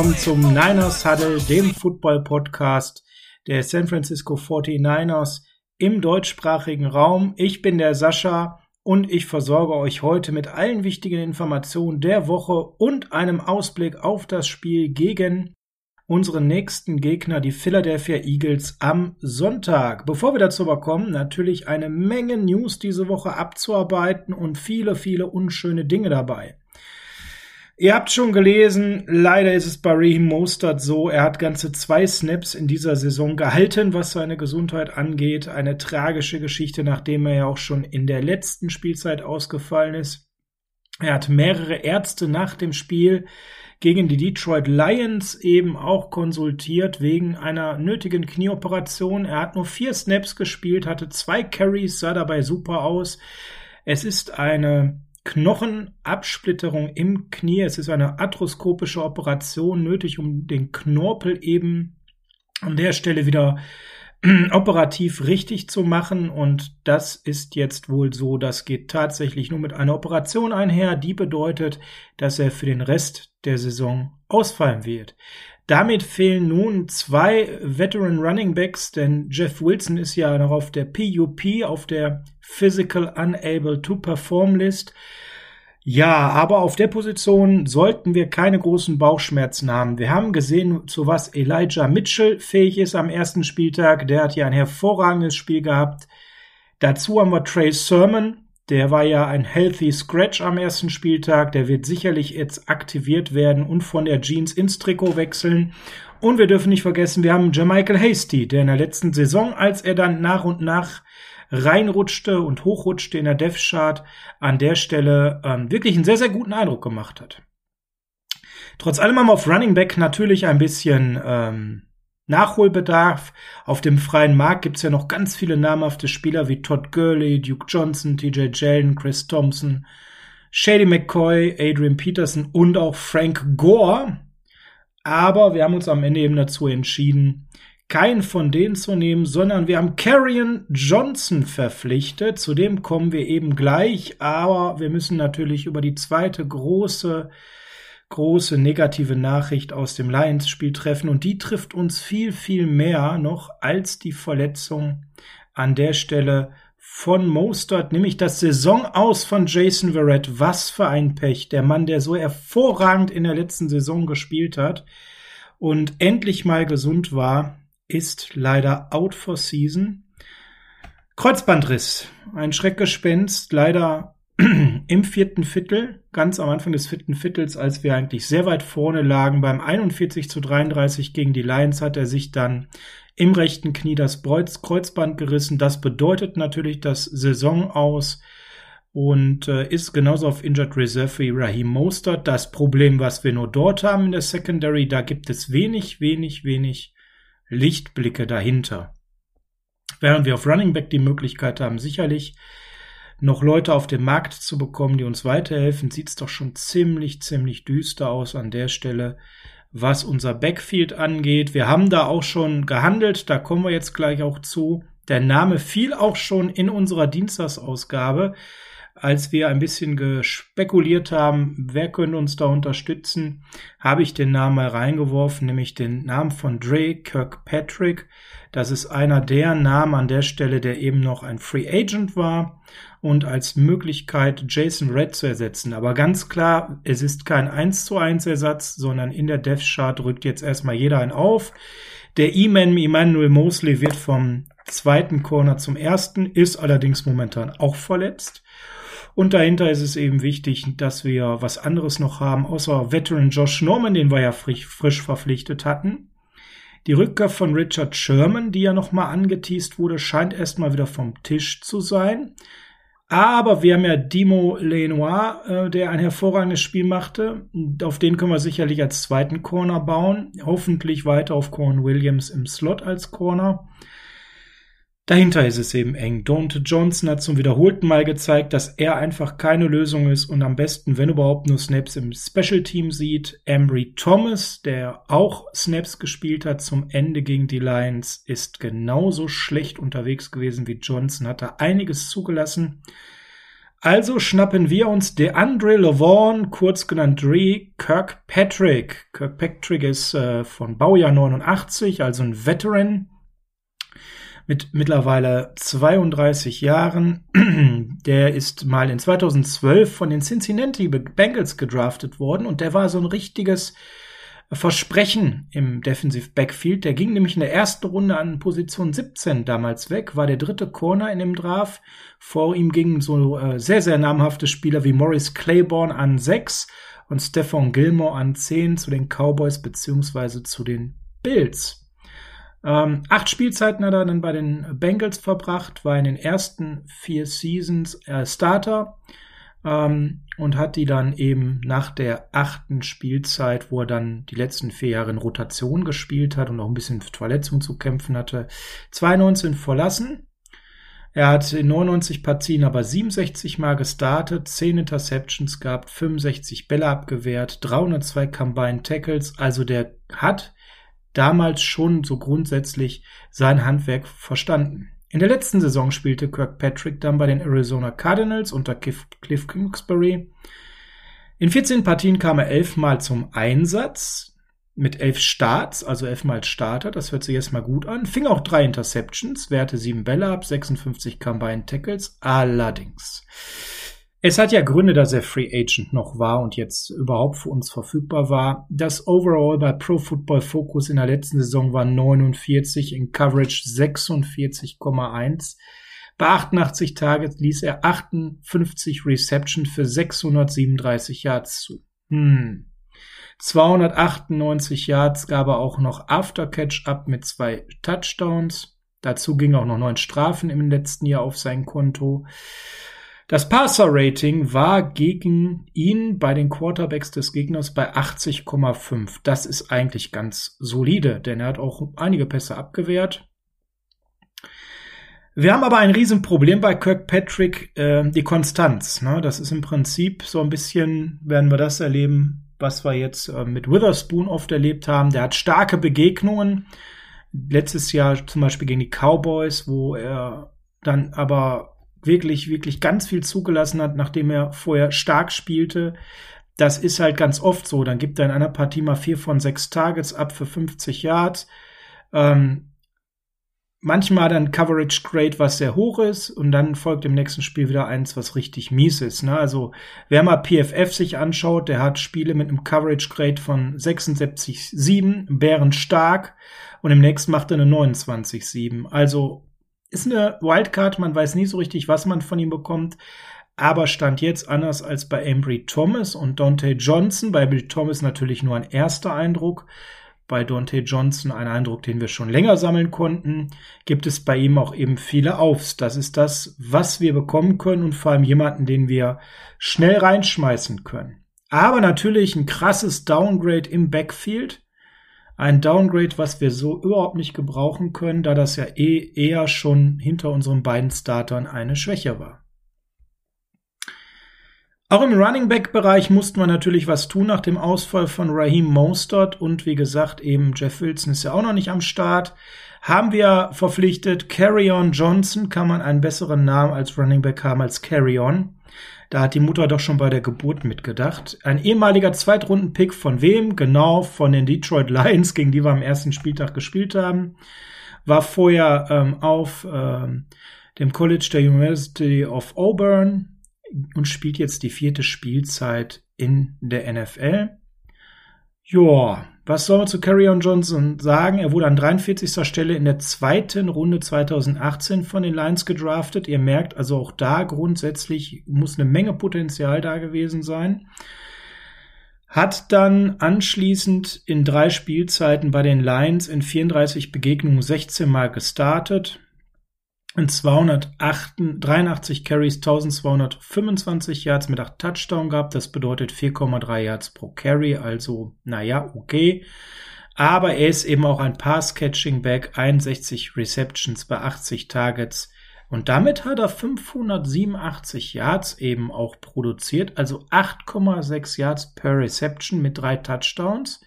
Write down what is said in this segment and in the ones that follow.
Willkommen zum Niners Huddle, dem Football Podcast der San Francisco 49ers im deutschsprachigen Raum. Ich bin der Sascha und ich versorge euch heute mit allen wichtigen Informationen der Woche und einem Ausblick auf das Spiel gegen unseren nächsten Gegner, die Philadelphia Eagles, am Sonntag. Bevor wir dazu aber kommen, natürlich eine Menge News diese Woche abzuarbeiten und viele, viele unschöne Dinge dabei. Ihr habt schon gelesen, leider ist es bei Raheem Mostert so, er hat ganze zwei Snaps in dieser Saison gehalten, was seine Gesundheit angeht. Eine tragische Geschichte, nachdem er ja auch schon in der letzten Spielzeit ausgefallen ist. Er hat mehrere Ärzte nach dem Spiel gegen die Detroit Lions eben auch konsultiert wegen einer nötigen Knieoperation. Er hat nur vier Snaps gespielt, hatte zwei Carries, sah dabei super aus. Es ist eine Knochenabsplitterung im Knie. Es ist eine arthroskopische Operation nötig, um den Knorpel eben an der Stelle wieder operativ richtig zu machen. Und das ist jetzt wohl so. Das geht tatsächlich nur mit einer Operation einher. Die bedeutet, dass er für den Rest der Saison ausfallen wird. Damit fehlen nun zwei Veteran Running Backs, denn Jeff Wilson ist ja noch auf der PUP, auf der Physical Unable to Perform List. Ja, aber auf der Position sollten wir keine großen Bauchschmerzen haben. Wir haben gesehen, zu was Elijah Mitchell fähig ist am ersten Spieltag. Der hat ja ein hervorragendes Spiel gehabt. Dazu haben wir Trey Sermon. Der war ja ein healthy Scratch am ersten Spieltag. Der wird sicherlich jetzt aktiviert werden und von der Jeans ins Trikot wechseln. Und wir dürfen nicht vergessen, wir haben Jermichael Hasty, der in der letzten Saison, als er dann nach und nach reinrutschte und hochrutschte in der Death Chart, an der Stelle ähm, wirklich einen sehr, sehr guten Eindruck gemacht hat. Trotz allem haben wir auf Running Back natürlich ein bisschen ähm, Nachholbedarf. Auf dem freien Markt gibt's ja noch ganz viele namhafte Spieler wie Todd Gurley, Duke Johnson, TJ Jalen, Chris Thompson, Shady McCoy, Adrian Peterson und auch Frank Gore. Aber wir haben uns am Ende eben dazu entschieden, keinen von denen zu nehmen, sondern wir haben Carrion Johnson verpflichtet. Zu dem kommen wir eben gleich, aber wir müssen natürlich über die zweite große große negative Nachricht aus dem Lions-Spiel treffen und die trifft uns viel, viel mehr noch als die Verletzung an der Stelle von Mostert, nämlich das Saisonaus von Jason Verrett. Was für ein Pech. Der Mann, der so hervorragend in der letzten Saison gespielt hat und endlich mal gesund war, ist leider out for season. Kreuzbandriss, ein Schreckgespenst, leider im vierten Viertel, ganz am Anfang des vierten Viertels, als wir eigentlich sehr weit vorne lagen, beim 41 zu 33 gegen die Lions hat er sich dann im rechten Knie das Kreuzband gerissen. Das bedeutet natürlich das Saison aus und äh, ist genauso auf Injured Reserve wie Raheem Mostert. Das Problem, was wir nur dort haben in der Secondary, da gibt es wenig, wenig, wenig Lichtblicke dahinter. Während wir auf Running Back die Möglichkeit haben, sicherlich noch Leute auf den Markt zu bekommen, die uns weiterhelfen, sieht es doch schon ziemlich, ziemlich düster aus an der Stelle, was unser Backfield angeht. Wir haben da auch schon gehandelt, da kommen wir jetzt gleich auch zu. Der Name fiel auch schon in unserer Dienstagsausgabe als wir ein bisschen gespekuliert haben, wer könnte uns da unterstützen, habe ich den Namen mal reingeworfen, nämlich den Namen von Dre Kirkpatrick. Das ist einer der Namen an der Stelle, der eben noch ein Free Agent war und als Möglichkeit Jason Red zu ersetzen. Aber ganz klar, es ist kein 1 zu 1 Ersatz, sondern in der Death Chart rückt jetzt erstmal jeder ein auf. Der E-Man Emmanuel Mosley wird vom zweiten Corner zum ersten, ist allerdings momentan auch verletzt. Und dahinter ist es eben wichtig, dass wir was anderes noch haben, außer Veteran Josh Norman, den wir ja frisch, frisch verpflichtet hatten. Die Rückkehr von Richard Sherman, die ja nochmal angeteased wurde, scheint erstmal wieder vom Tisch zu sein. Aber wir haben ja Dimo Lenoir, äh, der ein hervorragendes Spiel machte. Auf den können wir sicherlich als zweiten Corner bauen. Hoffentlich weiter auf Corn Williams im Slot als Corner. Dahinter ist es eben eng. Dante Johnson hat zum wiederholten Mal gezeigt, dass er einfach keine Lösung ist und am besten, wenn überhaupt, nur Snaps im Special Team sieht. Embry Thomas, der auch Snaps gespielt hat zum Ende gegen die Lions, ist genauso schlecht unterwegs gewesen wie Johnson, hat da einiges zugelassen. Also schnappen wir uns DeAndre LeVaughn, kurz genannt Dre Kirkpatrick. Kirkpatrick ist äh, von Baujahr 89, also ein Veteran mit mittlerweile 32 Jahren. Der ist mal in 2012 von den Cincinnati Bengals gedraftet worden und der war so ein richtiges Versprechen im Defensive Backfield. Der ging nämlich in der ersten Runde an Position 17 damals weg, war der dritte Corner in dem Draft. Vor ihm gingen so äh, sehr, sehr namhafte Spieler wie Morris Claiborne an 6 und Stephon Gilmore an 10 zu den Cowboys beziehungsweise zu den Bills. Ähm, acht Spielzeiten hat er dann bei den Bengals verbracht, war in den ersten vier Seasons äh, Starter ähm, und hat die dann eben nach der achten Spielzeit, wo er dann die letzten vier Jahre in Rotation gespielt hat und auch ein bisschen mit Verletzungen zu kämpfen hatte, 2019 verlassen. Er hat in 99 Partien aber 67 Mal gestartet, 10 Interceptions gehabt, 65 Bälle abgewehrt, 302 Combined Tackles. Also der hat damals schon so grundsätzlich sein Handwerk verstanden. In der letzten Saison spielte Kirkpatrick dann bei den Arizona Cardinals unter Cliff Kingsbury. In 14 Partien kam er elfmal zum Einsatz mit elf Starts, also elfmal Starter. Das hört sich erstmal gut an. Fing auch drei Interceptions, wehrte sieben Bälle ab, 56 Combined Tackles. Allerdings es hat ja Gründe, dass er Free Agent noch war und jetzt überhaupt für uns verfügbar war. Das Overall bei Pro Football Focus in der letzten Saison war 49, in Coverage 46,1. Bei 88 Targets ließ er 58 Reception für 637 Yards zu. Hm. 298 Yards gab er auch noch Aftercatch ab mit zwei Touchdowns. Dazu ging auch noch neun Strafen im letzten Jahr auf sein Konto. Das Passer-Rating war gegen ihn bei den Quarterbacks des Gegners bei 80,5. Das ist eigentlich ganz solide, denn er hat auch einige Pässe abgewehrt. Wir haben aber ein Riesenproblem bei Kirkpatrick, äh, die Konstanz. Ne? Das ist im Prinzip so ein bisschen, werden wir das erleben, was wir jetzt äh, mit Witherspoon oft erlebt haben. Der hat starke Begegnungen. Letztes Jahr zum Beispiel gegen die Cowboys, wo er dann aber wirklich, wirklich ganz viel zugelassen hat, nachdem er vorher stark spielte. Das ist halt ganz oft so. Dann gibt er in einer Partie mal vier von sechs Targets ab für 50 Yards. Ähm, manchmal dann Coverage Grade, was sehr hoch ist, und dann folgt im nächsten Spiel wieder eins, was richtig mies ist. Ne? Also wer mal PFF sich anschaut, der hat Spiele mit einem Coverage Grade von 76,7, Bären stark, und im nächsten macht er eine 29,7. Also ist eine Wildcard, man weiß nie so richtig, was man von ihm bekommt. Aber stand jetzt anders als bei Embry Thomas und Dante Johnson. Bei Embry Thomas natürlich nur ein erster Eindruck. Bei Dante Johnson ein Eindruck, den wir schon länger sammeln konnten. Gibt es bei ihm auch eben viele Aufs. Das ist das, was wir bekommen können und vor allem jemanden, den wir schnell reinschmeißen können. Aber natürlich ein krasses Downgrade im Backfield. Ein Downgrade, was wir so überhaupt nicht gebrauchen können, da das ja eh eher schon hinter unseren beiden Startern eine Schwäche war. Auch im Running Back Bereich mussten wir natürlich was tun nach dem Ausfall von Raheem Mostert und wie gesagt eben Jeff Wilson ist ja auch noch nicht am Start. Haben wir verpflichtet Carry-On Johnson, kann man einen besseren Namen als Running Back haben als Carry-On. Da hat die Mutter doch schon bei der Geburt mitgedacht. Ein ehemaliger Zweitrunden-Pick von wem? Genau, von den Detroit Lions, gegen die wir am ersten Spieltag gespielt haben. War vorher ähm, auf ähm, dem College der University of Auburn und spielt jetzt die vierte Spielzeit in der NFL. Joa, was soll man zu Carrion Johnson sagen? Er wurde an 43. Stelle in der zweiten Runde 2018 von den Lions gedraftet. Ihr merkt also auch da grundsätzlich muss eine Menge Potenzial da gewesen sein. Hat dann anschließend in drei Spielzeiten bei den Lions in 34 Begegnungen 16 Mal gestartet und 283 Carries, 1225 Yards mit 8 Touchdown gehabt. Das bedeutet 4,3 Yards pro Carry. Also, naja, okay. Aber er ist eben auch ein Pass-Catching-Back, 61 Receptions bei 80 Targets. Und damit hat er 587 Yards eben auch produziert, also 8,6 Yards per Reception mit drei Touchdowns.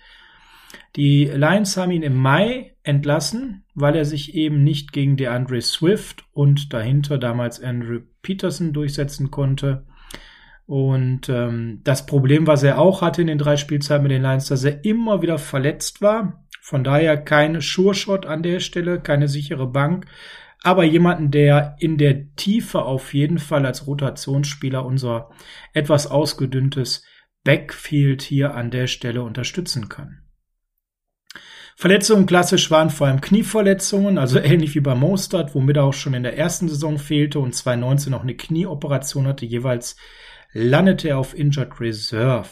Die Lions haben ihn im Mai entlassen, weil er sich eben nicht gegen DeAndre Swift und dahinter damals Andrew Peterson durchsetzen konnte. Und ähm, das Problem, was er auch hatte in den drei Spielzeiten mit den Lions, dass er immer wieder verletzt war. Von daher keine Sure-Shot an der Stelle, keine sichere Bank. Aber jemanden, der in der Tiefe auf jeden Fall als Rotationsspieler unser etwas ausgedünntes Backfield hier an der Stelle unterstützen kann. Verletzungen klassisch waren vor allem Knieverletzungen, also ähnlich wie bei Mostert, womit er auch schon in der ersten Saison fehlte und 2019 noch eine Knieoperation hatte. Jeweils landete er auf Injured Reserve.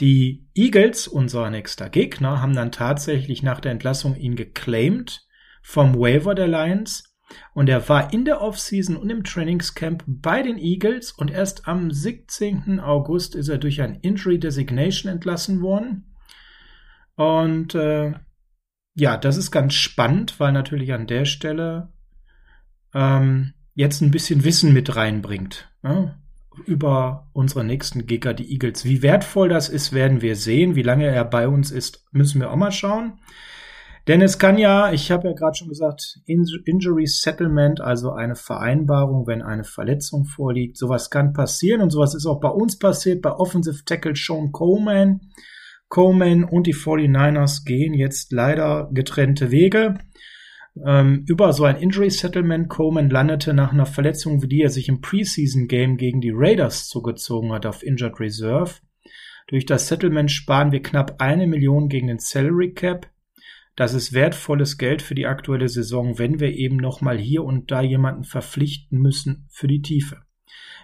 Die Eagles, unser nächster Gegner, haben dann tatsächlich nach der Entlassung ihn geclaimed vom Waiver der Lions und er war in der Offseason und im Trainingscamp bei den Eagles und erst am 17. August ist er durch ein Injury Designation entlassen worden. Und äh, ja, das ist ganz spannend, weil natürlich an der Stelle ähm, jetzt ein bisschen Wissen mit reinbringt ne? über unsere nächsten Gegner, die Eagles. Wie wertvoll das ist, werden wir sehen. Wie lange er bei uns ist, müssen wir auch mal schauen. Denn es kann ja, ich habe ja gerade schon gesagt, Injury Settlement, also eine Vereinbarung, wenn eine Verletzung vorliegt. Sowas kann passieren und sowas ist auch bei uns passiert, bei Offensive Tackle Sean Coleman. Coleman und die 49ers gehen jetzt leider getrennte Wege. Ähm, über so ein Injury Settlement Coleman landete nach einer Verletzung, wie die er sich im Preseason Game gegen die Raiders zugezogen hat, auf Injured Reserve. Durch das Settlement sparen wir knapp eine Million gegen den Salary Cap. Das ist wertvolles Geld für die aktuelle Saison, wenn wir eben nochmal hier und da jemanden verpflichten müssen für die Tiefe.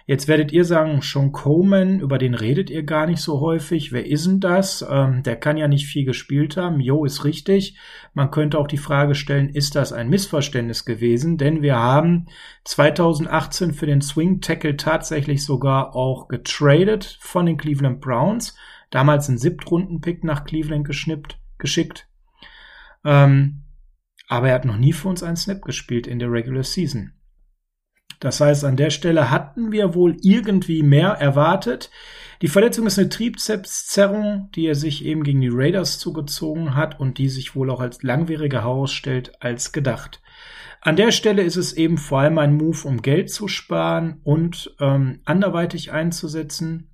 Jetzt werdet ihr sagen, Sean Coleman, über den redet ihr gar nicht so häufig. Wer ist denn das? Ähm, der kann ja nicht viel gespielt haben. Jo, ist richtig. Man könnte auch die Frage stellen, ist das ein Missverständnis gewesen? Denn wir haben 2018 für den Swing Tackle tatsächlich sogar auch getradet von den Cleveland Browns. Damals einen Siebtrunden-Pick nach Cleveland geschnippt, geschickt. Ähm, aber er hat noch nie für uns einen Snap gespielt in der Regular Season. Das heißt, an der Stelle hatten wir wohl irgendwie mehr erwartet. Die Verletzung ist eine Triebzepszerrung, die er sich eben gegen die Raiders zugezogen hat und die sich wohl auch als langwieriger herausstellt als gedacht. An der Stelle ist es eben vor allem ein Move, um Geld zu sparen und ähm, anderweitig einzusetzen.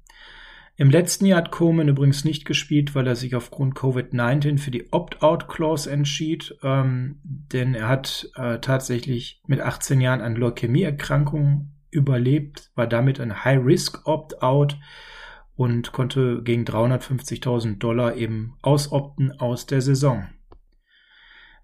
Im letzten Jahr hat Coleman übrigens nicht gespielt, weil er sich aufgrund Covid-19 für die Opt-out-Clause entschied, ähm, denn er hat äh, tatsächlich mit 18 Jahren an Leukämieerkrankung überlebt, war damit ein High-Risk-Opt-out und konnte gegen 350.000 Dollar eben ausopten aus der Saison.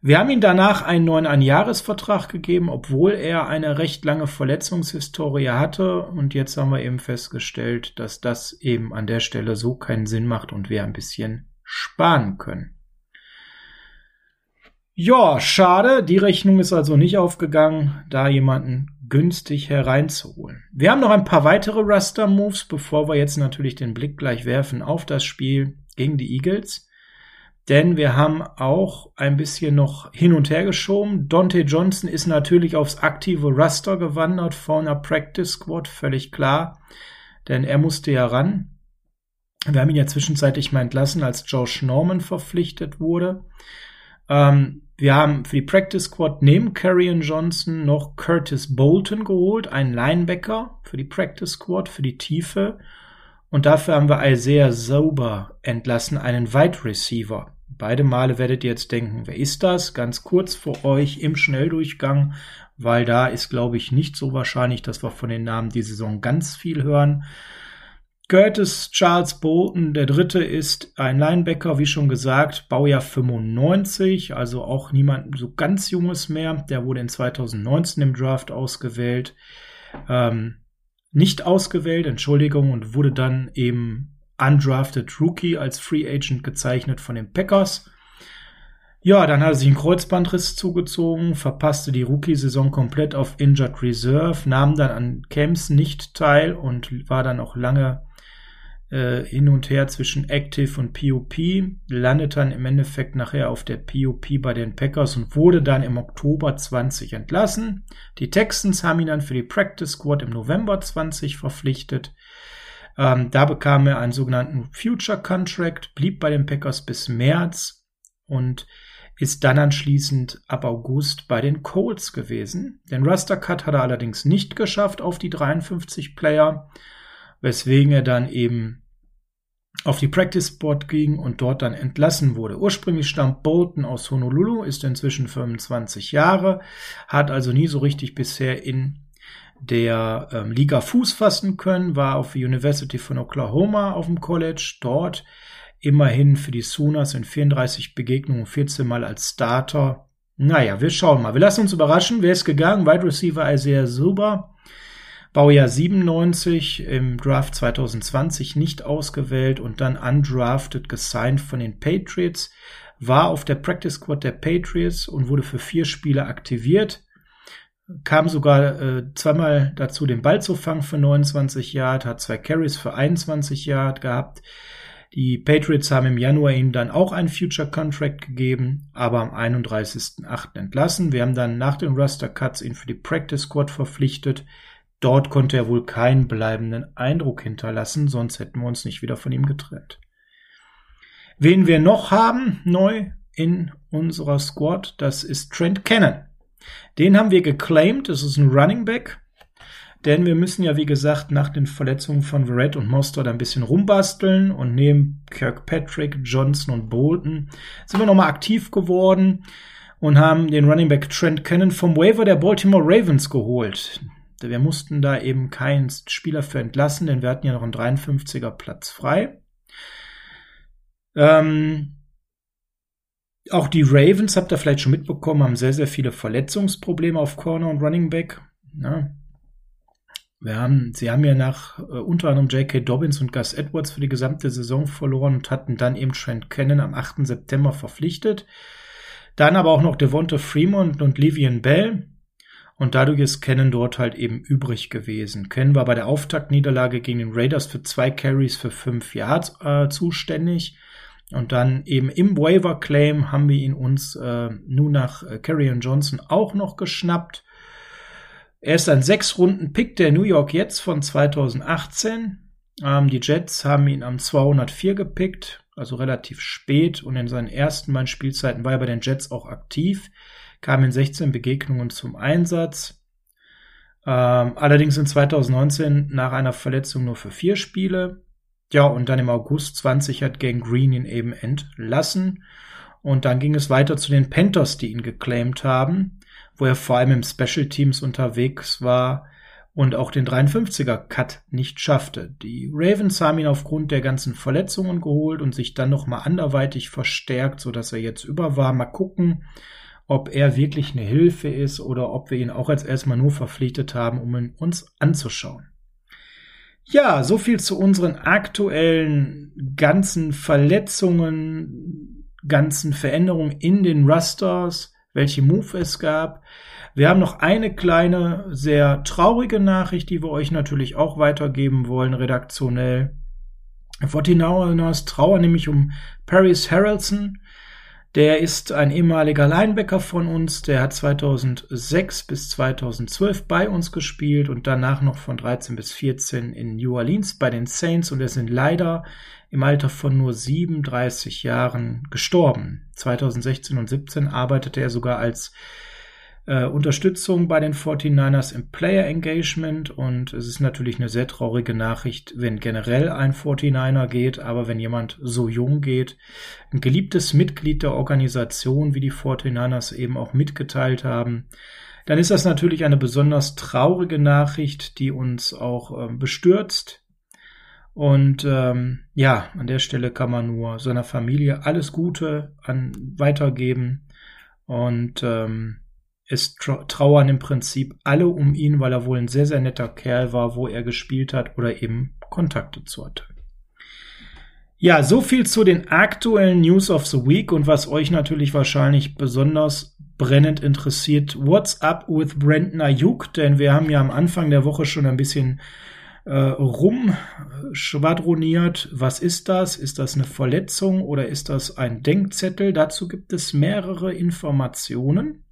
Wir haben ihm danach einen neuen Einjahresvertrag gegeben, obwohl er eine recht lange Verletzungshistorie hatte. Und jetzt haben wir eben festgestellt, dass das eben an der Stelle so keinen Sinn macht und wir ein bisschen sparen können. Ja, schade. Die Rechnung ist also nicht aufgegangen, da jemanden günstig hereinzuholen. Wir haben noch ein paar weitere Raster-Moves, bevor wir jetzt natürlich den Blick gleich werfen auf das Spiel gegen die Eagles. Denn wir haben auch ein bisschen noch hin und her geschoben. Dante Johnson ist natürlich aufs aktive Raster gewandert vor einer Practice Squad, völlig klar. Denn er musste ja ran. Wir haben ihn ja zwischenzeitlich mal entlassen, als Josh Norman verpflichtet wurde. Ähm, wir haben für die Practice Squad neben Carrion Johnson noch Curtis Bolton geholt, einen Linebacker für die Practice Squad, für die Tiefe. Und dafür haben wir Isaiah Sober entlassen, einen Wide Receiver. Beide Male werdet ihr jetzt denken, wer ist das? Ganz kurz vor euch im Schnelldurchgang, weil da ist, glaube ich, nicht so wahrscheinlich, dass wir von den Namen die Saison ganz viel hören. Curtis Charles Bolton, der dritte ist ein Linebacker, wie schon gesagt, Baujahr 95, also auch niemand so ganz junges mehr. Der wurde in 2019 im Draft ausgewählt. Ähm, nicht ausgewählt, Entschuldigung, und wurde dann eben undrafted Rookie als Free Agent gezeichnet von den Packers. Ja, dann hat er sich einen Kreuzbandriss zugezogen, verpasste die Rookie-Saison komplett auf Injured Reserve, nahm dann an Camps nicht teil und war dann auch lange äh, hin und her zwischen Active und POP, landet dann im Endeffekt nachher auf der POP bei den Packers und wurde dann im Oktober 20 entlassen. Die Texans haben ihn dann für die Practice Squad im November 20 verpflichtet. Ähm, da bekam er einen sogenannten Future Contract, blieb bei den Packers bis März und ist dann anschließend ab August bei den Colts gewesen. Den Raster Cut hat er allerdings nicht geschafft auf die 53 Player weswegen er dann eben auf die Practice Spot ging und dort dann entlassen wurde. Ursprünglich stammt Bolton aus Honolulu, ist inzwischen 25 Jahre, hat also nie so richtig bisher in der ähm, Liga Fuß fassen können, war auf der University von Oklahoma auf dem College, dort immerhin für die Sooners in 34 Begegnungen 14 Mal als Starter. Naja, wir schauen mal. Wir lassen uns überraschen. Wer ist gegangen? Wide Receiver Isaiah Zuber Baujahr 97 im Draft 2020 nicht ausgewählt und dann undrafted gesigned von den Patriots, war auf der Practice Squad der Patriots und wurde für vier Spiele aktiviert, kam sogar äh, zweimal dazu, den Ball zu fangen für 29 Yard, hat zwei Carries für 21 Yard gehabt. Die Patriots haben im Januar ihm dann auch einen Future Contract gegeben, aber am 31.08. entlassen. Wir haben dann nach den Ruster Cuts ihn für die Practice Squad verpflichtet. Dort konnte er wohl keinen bleibenden Eindruck hinterlassen, sonst hätten wir uns nicht wieder von ihm getrennt. Wen wir noch haben neu in unserer Squad, das ist Trent Cannon. Den haben wir geclaimed, das ist ein Running Back, denn wir müssen ja, wie gesagt, nach den Verletzungen von Verrett und Mostert ein bisschen rumbasteln und neben Kirkpatrick, Johnson und Bolton sind wir nochmal aktiv geworden und haben den Running Back Trent Cannon vom Waiver der Baltimore Ravens geholt. Wir mussten da eben keinen Spieler für entlassen, denn wir hatten ja noch einen 53er Platz frei. Ähm, auch die Ravens, habt ihr vielleicht schon mitbekommen, haben sehr, sehr viele Verletzungsprobleme auf Corner und Running Back. Ja. Wir haben, sie haben ja nach äh, unter anderem J.K. Dobbins und Gus Edwards für die gesamte Saison verloren und hatten dann eben Trent Cannon am 8. September verpflichtet. Dann aber auch noch Devonta Fremont und Livian Bell. Und dadurch ist Cannon dort halt eben übrig gewesen. Cannon war bei der Auftaktniederlage gegen den Raiders für zwei Carries für fünf Yards äh, zuständig. Und dann eben im Waiver Claim haben wir ihn uns äh, nun nach äh, Johnson auch noch geschnappt. Er ist ein sechs Runden Pick der New York Jets von 2018. Ähm, die Jets haben ihn am 204 gepickt, also relativ spät. Und in seinen ersten beiden Spielzeiten war er bei den Jets auch aktiv kam in 16 Begegnungen zum Einsatz. Ähm, allerdings in 2019 nach einer Verletzung nur für vier Spiele. Ja, und dann im August 20 hat Gang Green ihn eben entlassen. Und dann ging es weiter zu den Panthers, die ihn geclaimed haben, wo er vor allem im Special Teams unterwegs war und auch den 53er Cut nicht schaffte. Die Ravens haben ihn aufgrund der ganzen Verletzungen geholt und sich dann nochmal anderweitig verstärkt, so dass er jetzt über war. Mal gucken, ob er wirklich eine Hilfe ist oder ob wir ihn auch als erstmal nur verpflichtet haben, um ihn uns anzuschauen. Ja, so viel zu unseren aktuellen ganzen Verletzungen, ganzen Veränderungen in den Rusters, welche Move es gab. Wir haben noch eine kleine, sehr traurige Nachricht, die wir euch natürlich auch weitergeben wollen, redaktionell. Fortinauers Trauer nämlich um Paris Harrelson, der ist ein ehemaliger Linebacker von uns, der hat 2006 bis 2012 bei uns gespielt und danach noch von 13 bis 14 in New Orleans bei den Saints und er sind leider im Alter von nur 37 Jahren gestorben. 2016 und 17 arbeitete er sogar als äh, Unterstützung bei den 49ers im Player Engagement und es ist natürlich eine sehr traurige Nachricht, wenn generell ein 49er geht, aber wenn jemand so jung geht, ein geliebtes Mitglied der Organisation, wie die 49ers eben auch mitgeteilt haben, dann ist das natürlich eine besonders traurige Nachricht, die uns auch äh, bestürzt. Und ähm, ja, an der Stelle kann man nur seiner Familie alles Gute an weitergeben. Und ähm, es trauern im Prinzip alle um ihn, weil er wohl ein sehr, sehr netter Kerl war, wo er gespielt hat oder eben Kontakte zu hatte. Ja, so viel zu den aktuellen News of the Week und was euch natürlich wahrscheinlich besonders brennend interessiert. What's up with Brandon Ayuk? Denn wir haben ja am Anfang der Woche schon ein bisschen äh, rumschwadroniert. Was ist das? Ist das eine Verletzung oder ist das ein Denkzettel? Dazu gibt es mehrere Informationen.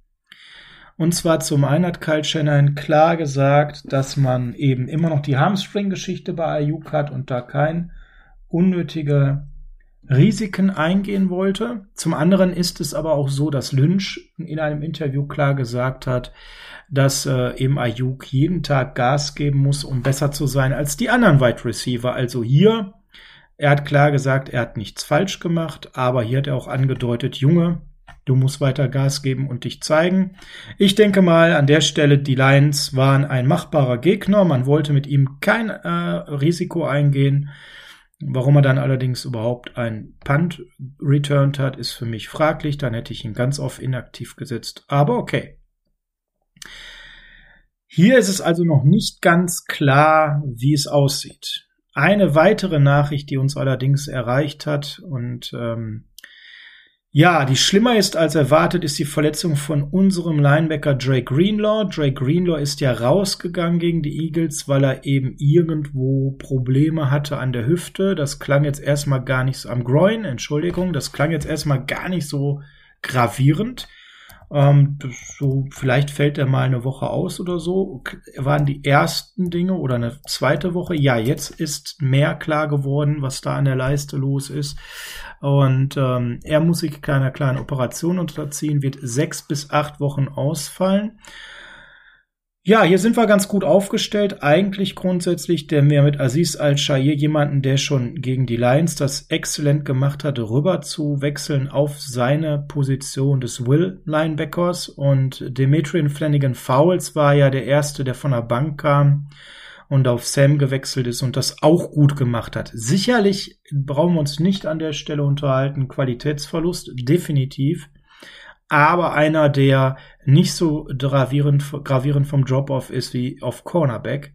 Und zwar zum einen hat Kyle Shannon klar gesagt, dass man eben immer noch die Hamstring-Geschichte bei Ayuk hat und da kein unnötige Risiken eingehen wollte. Zum anderen ist es aber auch so, dass Lynch in einem Interview klar gesagt hat, dass äh, eben Ayuk jeden Tag Gas geben muss, um besser zu sein als die anderen Wide Receiver. Also hier, er hat klar gesagt, er hat nichts falsch gemacht, aber hier hat er auch angedeutet, Junge, du musst weiter Gas geben und dich zeigen. Ich denke mal, an der Stelle, die Lions waren ein machbarer Gegner. Man wollte mit ihm kein äh, Risiko eingehen. Warum er dann allerdings überhaupt ein Punt returned hat, ist für mich fraglich. Dann hätte ich ihn ganz auf inaktiv gesetzt. Aber okay. Hier ist es also noch nicht ganz klar, wie es aussieht. Eine weitere Nachricht, die uns allerdings erreicht hat und ähm, ja, die schlimmer ist als erwartet, ist die Verletzung von unserem Linebacker Drake Greenlaw. Drake Greenlaw ist ja rausgegangen gegen die Eagles, weil er eben irgendwo Probleme hatte an der Hüfte. Das klang jetzt erstmal gar nicht so am Groin, Entschuldigung, das klang jetzt erstmal gar nicht so gravierend. Ähm, so, vielleicht fällt er mal eine Woche aus oder so. Waren die ersten Dinge oder eine zweite Woche? Ja, jetzt ist mehr klar geworden, was da an der Leiste los ist. Und ähm, er muss sich keiner kleinen Operation unterziehen, wird sechs bis acht Wochen ausfallen. Ja, hier sind wir ganz gut aufgestellt. Eigentlich grundsätzlich der mehr mit Aziz Al-Shair jemanden, der schon gegen die Lions das exzellent gemacht hatte, rüber zu wechseln auf seine Position des Will-Linebackers. Und Demetrian Flanagan Fowles war ja der erste, der von der Bank kam und auf Sam gewechselt ist und das auch gut gemacht hat. Sicherlich brauchen wir uns nicht an der Stelle unterhalten. Qualitätsverlust, definitiv aber einer, der nicht so gravierend, gravierend vom Drop-Off ist wie auf Cornerback.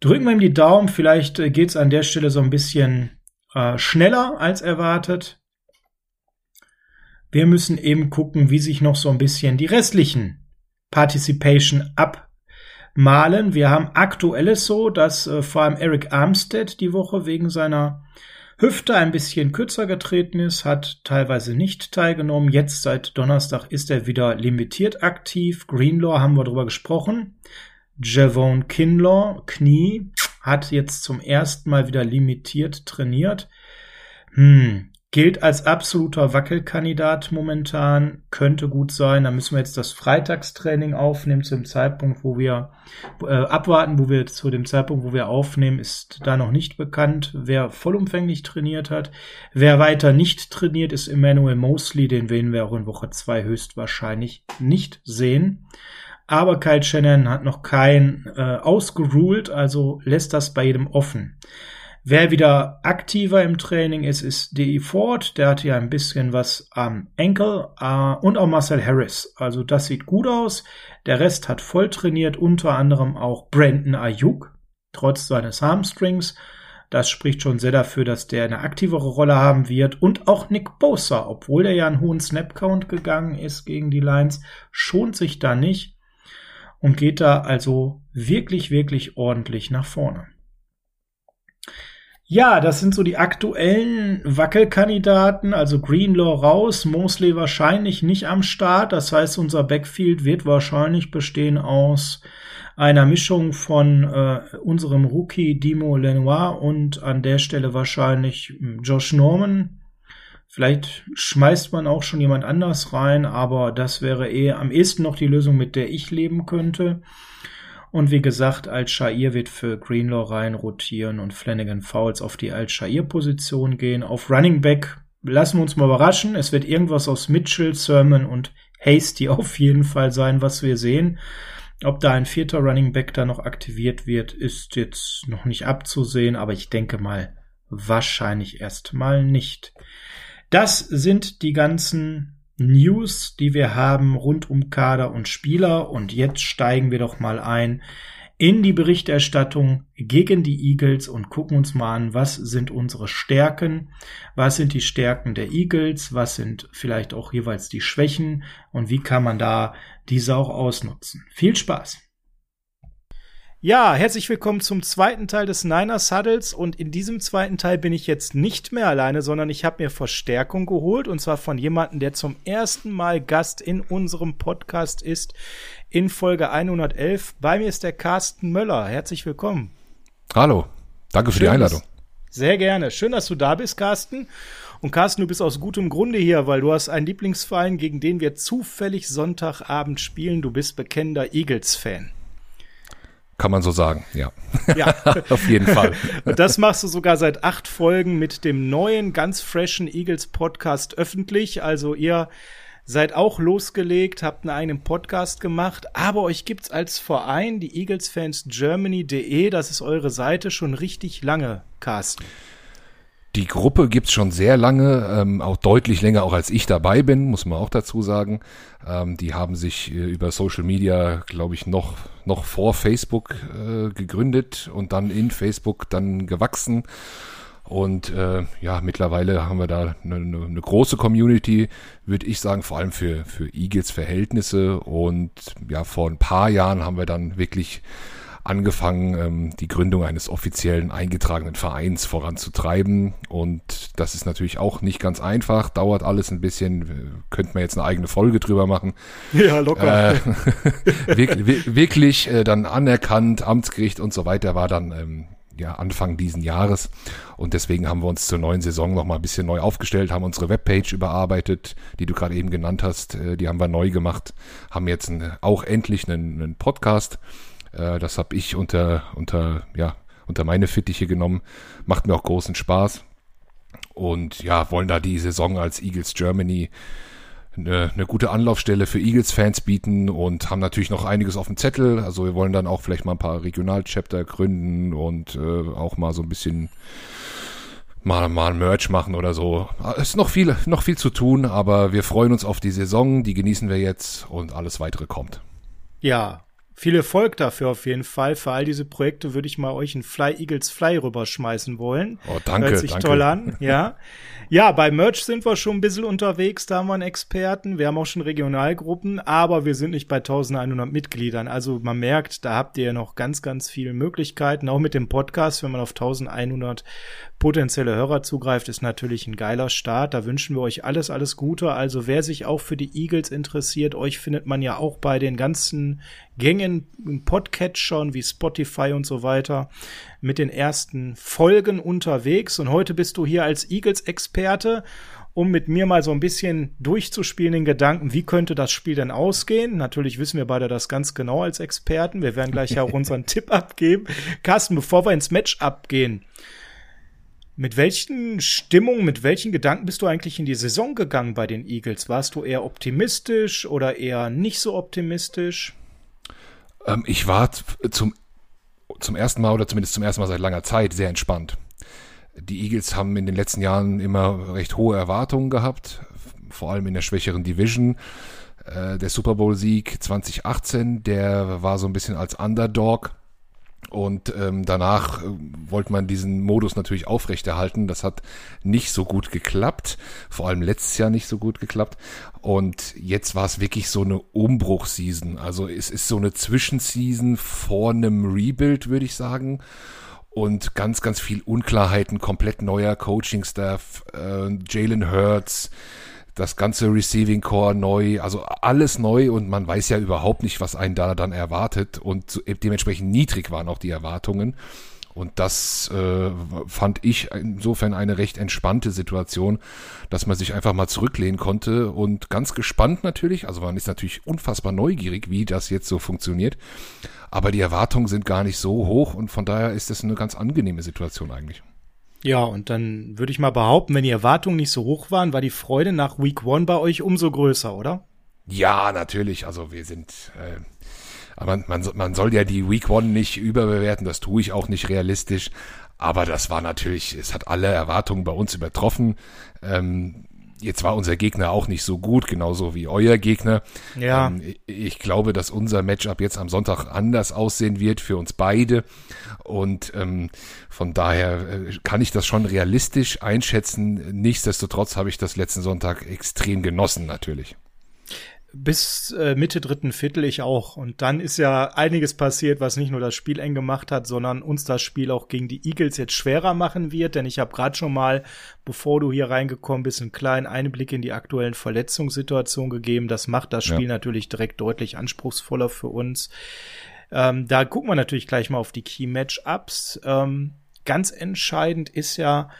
Drücken wir ihm die Daumen, vielleicht äh, geht's an der Stelle so ein bisschen äh, schneller als erwartet. Wir müssen eben gucken, wie sich noch so ein bisschen die restlichen Participation abmalen. Wir haben aktuelles so, dass äh, vor allem Eric Armstead die Woche wegen seiner Hüfte ein bisschen kürzer getreten ist, hat teilweise nicht teilgenommen. Jetzt seit Donnerstag ist er wieder limitiert aktiv. Greenlaw haben wir drüber gesprochen. Javon Kinlaw, Knie, hat jetzt zum ersten Mal wieder limitiert trainiert. Hm, gilt als absoluter Wackelkandidat momentan, könnte gut sein. Da müssen wir jetzt das Freitagstraining aufnehmen zu dem Zeitpunkt, wo wir äh, abwarten, wo wir zu dem Zeitpunkt, wo wir aufnehmen, ist da noch nicht bekannt, wer vollumfänglich trainiert hat. Wer weiter nicht trainiert, ist Emmanuel Mosley, den werden wir auch in Woche zwei höchstwahrscheinlich nicht sehen. Aber Kyle Shannon hat noch kein äh, ausgeruled, also lässt das bei jedem offen. Wer wieder aktiver im Training ist, ist D.E. Ford. Der hat ja ein bisschen was am Enkel. Äh, und auch Marcel Harris. Also das sieht gut aus. Der Rest hat voll trainiert. Unter anderem auch Brandon Ayuk. Trotz seines Hamstrings. Das spricht schon sehr dafür, dass der eine aktivere Rolle haben wird. Und auch Nick Bosa, obwohl der ja einen hohen Snap-Count gegangen ist gegen die Lions, schont sich da nicht und geht da also wirklich, wirklich ordentlich nach vorne. Ja, das sind so die aktuellen Wackelkandidaten, also Greenlaw raus, Mosley wahrscheinlich nicht am Start. Das heißt, unser Backfield wird wahrscheinlich bestehen aus einer Mischung von äh, unserem Rookie Dimo Lenoir und an der Stelle wahrscheinlich hm, Josh Norman. Vielleicht schmeißt man auch schon jemand anders rein, aber das wäre eher am ehesten noch die Lösung, mit der ich leben könnte. Und wie gesagt, Al-Shair wird für Greenlaw rein rotieren und Flanagan Fouls auf die Al-Shair-Position gehen. Auf Running Back lassen wir uns mal überraschen. Es wird irgendwas aus Mitchell, Sermon und Hasty auf jeden Fall sein, was wir sehen. Ob da ein vierter Running Back da noch aktiviert wird, ist jetzt noch nicht abzusehen, aber ich denke mal wahrscheinlich erstmal nicht. Das sind die ganzen News, die wir haben rund um Kader und Spieler. Und jetzt steigen wir doch mal ein in die Berichterstattung gegen die Eagles und gucken uns mal an, was sind unsere Stärken, was sind die Stärken der Eagles, was sind vielleicht auch jeweils die Schwächen und wie kann man da diese auch ausnutzen. Viel Spaß! Ja, herzlich willkommen zum zweiten Teil des Niners Huddles und in diesem zweiten Teil bin ich jetzt nicht mehr alleine, sondern ich habe mir Verstärkung geholt und zwar von jemandem, der zum ersten Mal Gast in unserem Podcast ist in Folge 111. Bei mir ist der Carsten Möller. Herzlich willkommen. Hallo, danke für Schön, die Einladung. Sehr gerne. Schön, dass du da bist, Carsten. Und Carsten, du bist aus gutem Grunde hier, weil du hast einen Lieblingsverein, gegen den wir zufällig Sonntagabend spielen. Du bist bekennender Eagles-Fan. Kann man so sagen, ja. Ja. Auf jeden Fall. Und das machst du sogar seit acht Folgen mit dem neuen, ganz freshen Eagles Podcast öffentlich. Also ihr seid auch losgelegt, habt einen eigenen Podcast gemacht, aber euch gibt's als Verein, die Eagles Fans Germany.de, das ist eure Seite schon richtig lange, Carsten. Die Gruppe gibt's schon sehr lange, ähm, auch deutlich länger, auch als ich dabei bin, muss man auch dazu sagen. Ähm, die haben sich äh, über Social Media, glaube ich, noch, noch vor Facebook äh, gegründet und dann in Facebook dann gewachsen. Und äh, ja, mittlerweile haben wir da eine, eine, eine große Community, würde ich sagen, vor allem für, für Eagles Verhältnisse. Und ja, vor ein paar Jahren haben wir dann wirklich angefangen, ähm, die Gründung eines offiziellen eingetragenen Vereins voranzutreiben. Und das ist natürlich auch nicht ganz einfach, dauert alles ein bisschen, könnte man jetzt eine eigene Folge drüber machen. Ja, locker. Äh, wirklich, wirklich äh, dann anerkannt, Amtsgericht und so weiter war dann ähm, ja, Anfang diesen Jahres. Und deswegen haben wir uns zur neuen Saison nochmal ein bisschen neu aufgestellt, haben unsere Webpage überarbeitet, die du gerade eben genannt hast. Äh, die haben wir neu gemacht, haben jetzt ein, auch endlich einen, einen Podcast äh, das habe ich unter, unter, ja, unter meine Fittiche genommen. Macht mir auch großen Spaß. Und ja, wollen da die Saison als Eagles Germany eine, eine gute Anlaufstelle für Eagles-Fans bieten und haben natürlich noch einiges auf dem Zettel. Also wir wollen dann auch vielleicht mal ein paar Regional-Chapter gründen und äh, auch mal so ein bisschen mal, mal Merch machen oder so. Es ist noch viel, noch viel zu tun, aber wir freuen uns auf die Saison, die genießen wir jetzt und alles weitere kommt. Ja, viel Erfolg dafür auf jeden Fall. Für all diese Projekte würde ich mal euch ein Fly Eagles Fly rüberschmeißen wollen. Oh, danke. Hört sich danke. toll an, ja. Ja, bei Merch sind wir schon ein bisschen unterwegs, da haben wir einen Experten. Wir haben auch schon Regionalgruppen, aber wir sind nicht bei 1100 Mitgliedern. Also man merkt, da habt ihr noch ganz, ganz viele Möglichkeiten. Auch mit dem Podcast, wenn man auf 1100 potenzielle Hörer zugreift, ist natürlich ein geiler Start. Da wünschen wir euch alles, alles Gute. Also wer sich auch für die Eagles interessiert, euch findet man ja auch bei den ganzen Gängen, Podcatchern wie Spotify und so weiter mit den ersten Folgen unterwegs. Und heute bist du hier als Eagles-Experte, um mit mir mal so ein bisschen durchzuspielen den Gedanken, wie könnte das Spiel denn ausgehen? Natürlich wissen wir beide das ganz genau als Experten. Wir werden gleich auch unseren Tipp abgeben. Carsten, bevor wir ins Match abgehen, mit welchen Stimmungen, mit welchen Gedanken bist du eigentlich in die Saison gegangen bei den Eagles? Warst du eher optimistisch oder eher nicht so optimistisch? Ähm, ich war zum, zum ersten Mal oder zumindest zum ersten Mal seit langer Zeit sehr entspannt. Die Eagles haben in den letzten Jahren immer recht hohe Erwartungen gehabt, vor allem in der schwächeren Division. Äh, der Super Bowl-Sieg 2018, der war so ein bisschen als Underdog und ähm, danach äh, wollte man diesen Modus natürlich aufrechterhalten. Das hat nicht so gut geklappt. Vor allem letztes Jahr nicht so gut geklappt. Und jetzt war es wirklich so eine Umbruchseason. Also es ist so eine Zwischenseason vor einem Rebuild, würde ich sagen. Und ganz, ganz viel Unklarheiten, komplett neuer Coaching-Staff, äh, Jalen Hurts, das ganze Receiving Core neu, also alles neu und man weiß ja überhaupt nicht, was einen da dann erwartet und dementsprechend niedrig waren auch die Erwartungen. Und das äh, fand ich insofern eine recht entspannte Situation, dass man sich einfach mal zurücklehnen konnte und ganz gespannt natürlich, also man ist natürlich unfassbar neugierig, wie das jetzt so funktioniert, aber die Erwartungen sind gar nicht so hoch und von daher ist das eine ganz angenehme Situation eigentlich. Ja, und dann würde ich mal behaupten, wenn die Erwartungen nicht so hoch waren, war die Freude nach Week One bei euch umso größer, oder? Ja, natürlich. Also wir sind, äh, aber man, man soll ja die Week One nicht überbewerten, das tue ich auch nicht realistisch. Aber das war natürlich, es hat alle Erwartungen bei uns übertroffen. Ähm, Jetzt war unser Gegner auch nicht so gut, genauso wie euer Gegner. Ja. Ähm, ich glaube, dass unser Matchup jetzt am Sonntag anders aussehen wird für uns beide. Und ähm, von daher äh, kann ich das schon realistisch einschätzen. Nichtsdestotrotz habe ich das letzten Sonntag extrem genossen, natürlich bis äh, Mitte dritten Viertel ich auch. Und dann ist ja einiges passiert, was nicht nur das Spiel eng gemacht hat, sondern uns das Spiel auch gegen die Eagles jetzt schwerer machen wird. Denn ich habe gerade schon mal, bevor du hier reingekommen bist, einen kleinen Einblick in die aktuellen Verletzungssituationen gegeben. Das macht das Spiel ja. natürlich direkt deutlich anspruchsvoller für uns. Ähm, da gucken wir natürlich gleich mal auf die Key Matchups. Ähm, ganz entscheidend ist ja,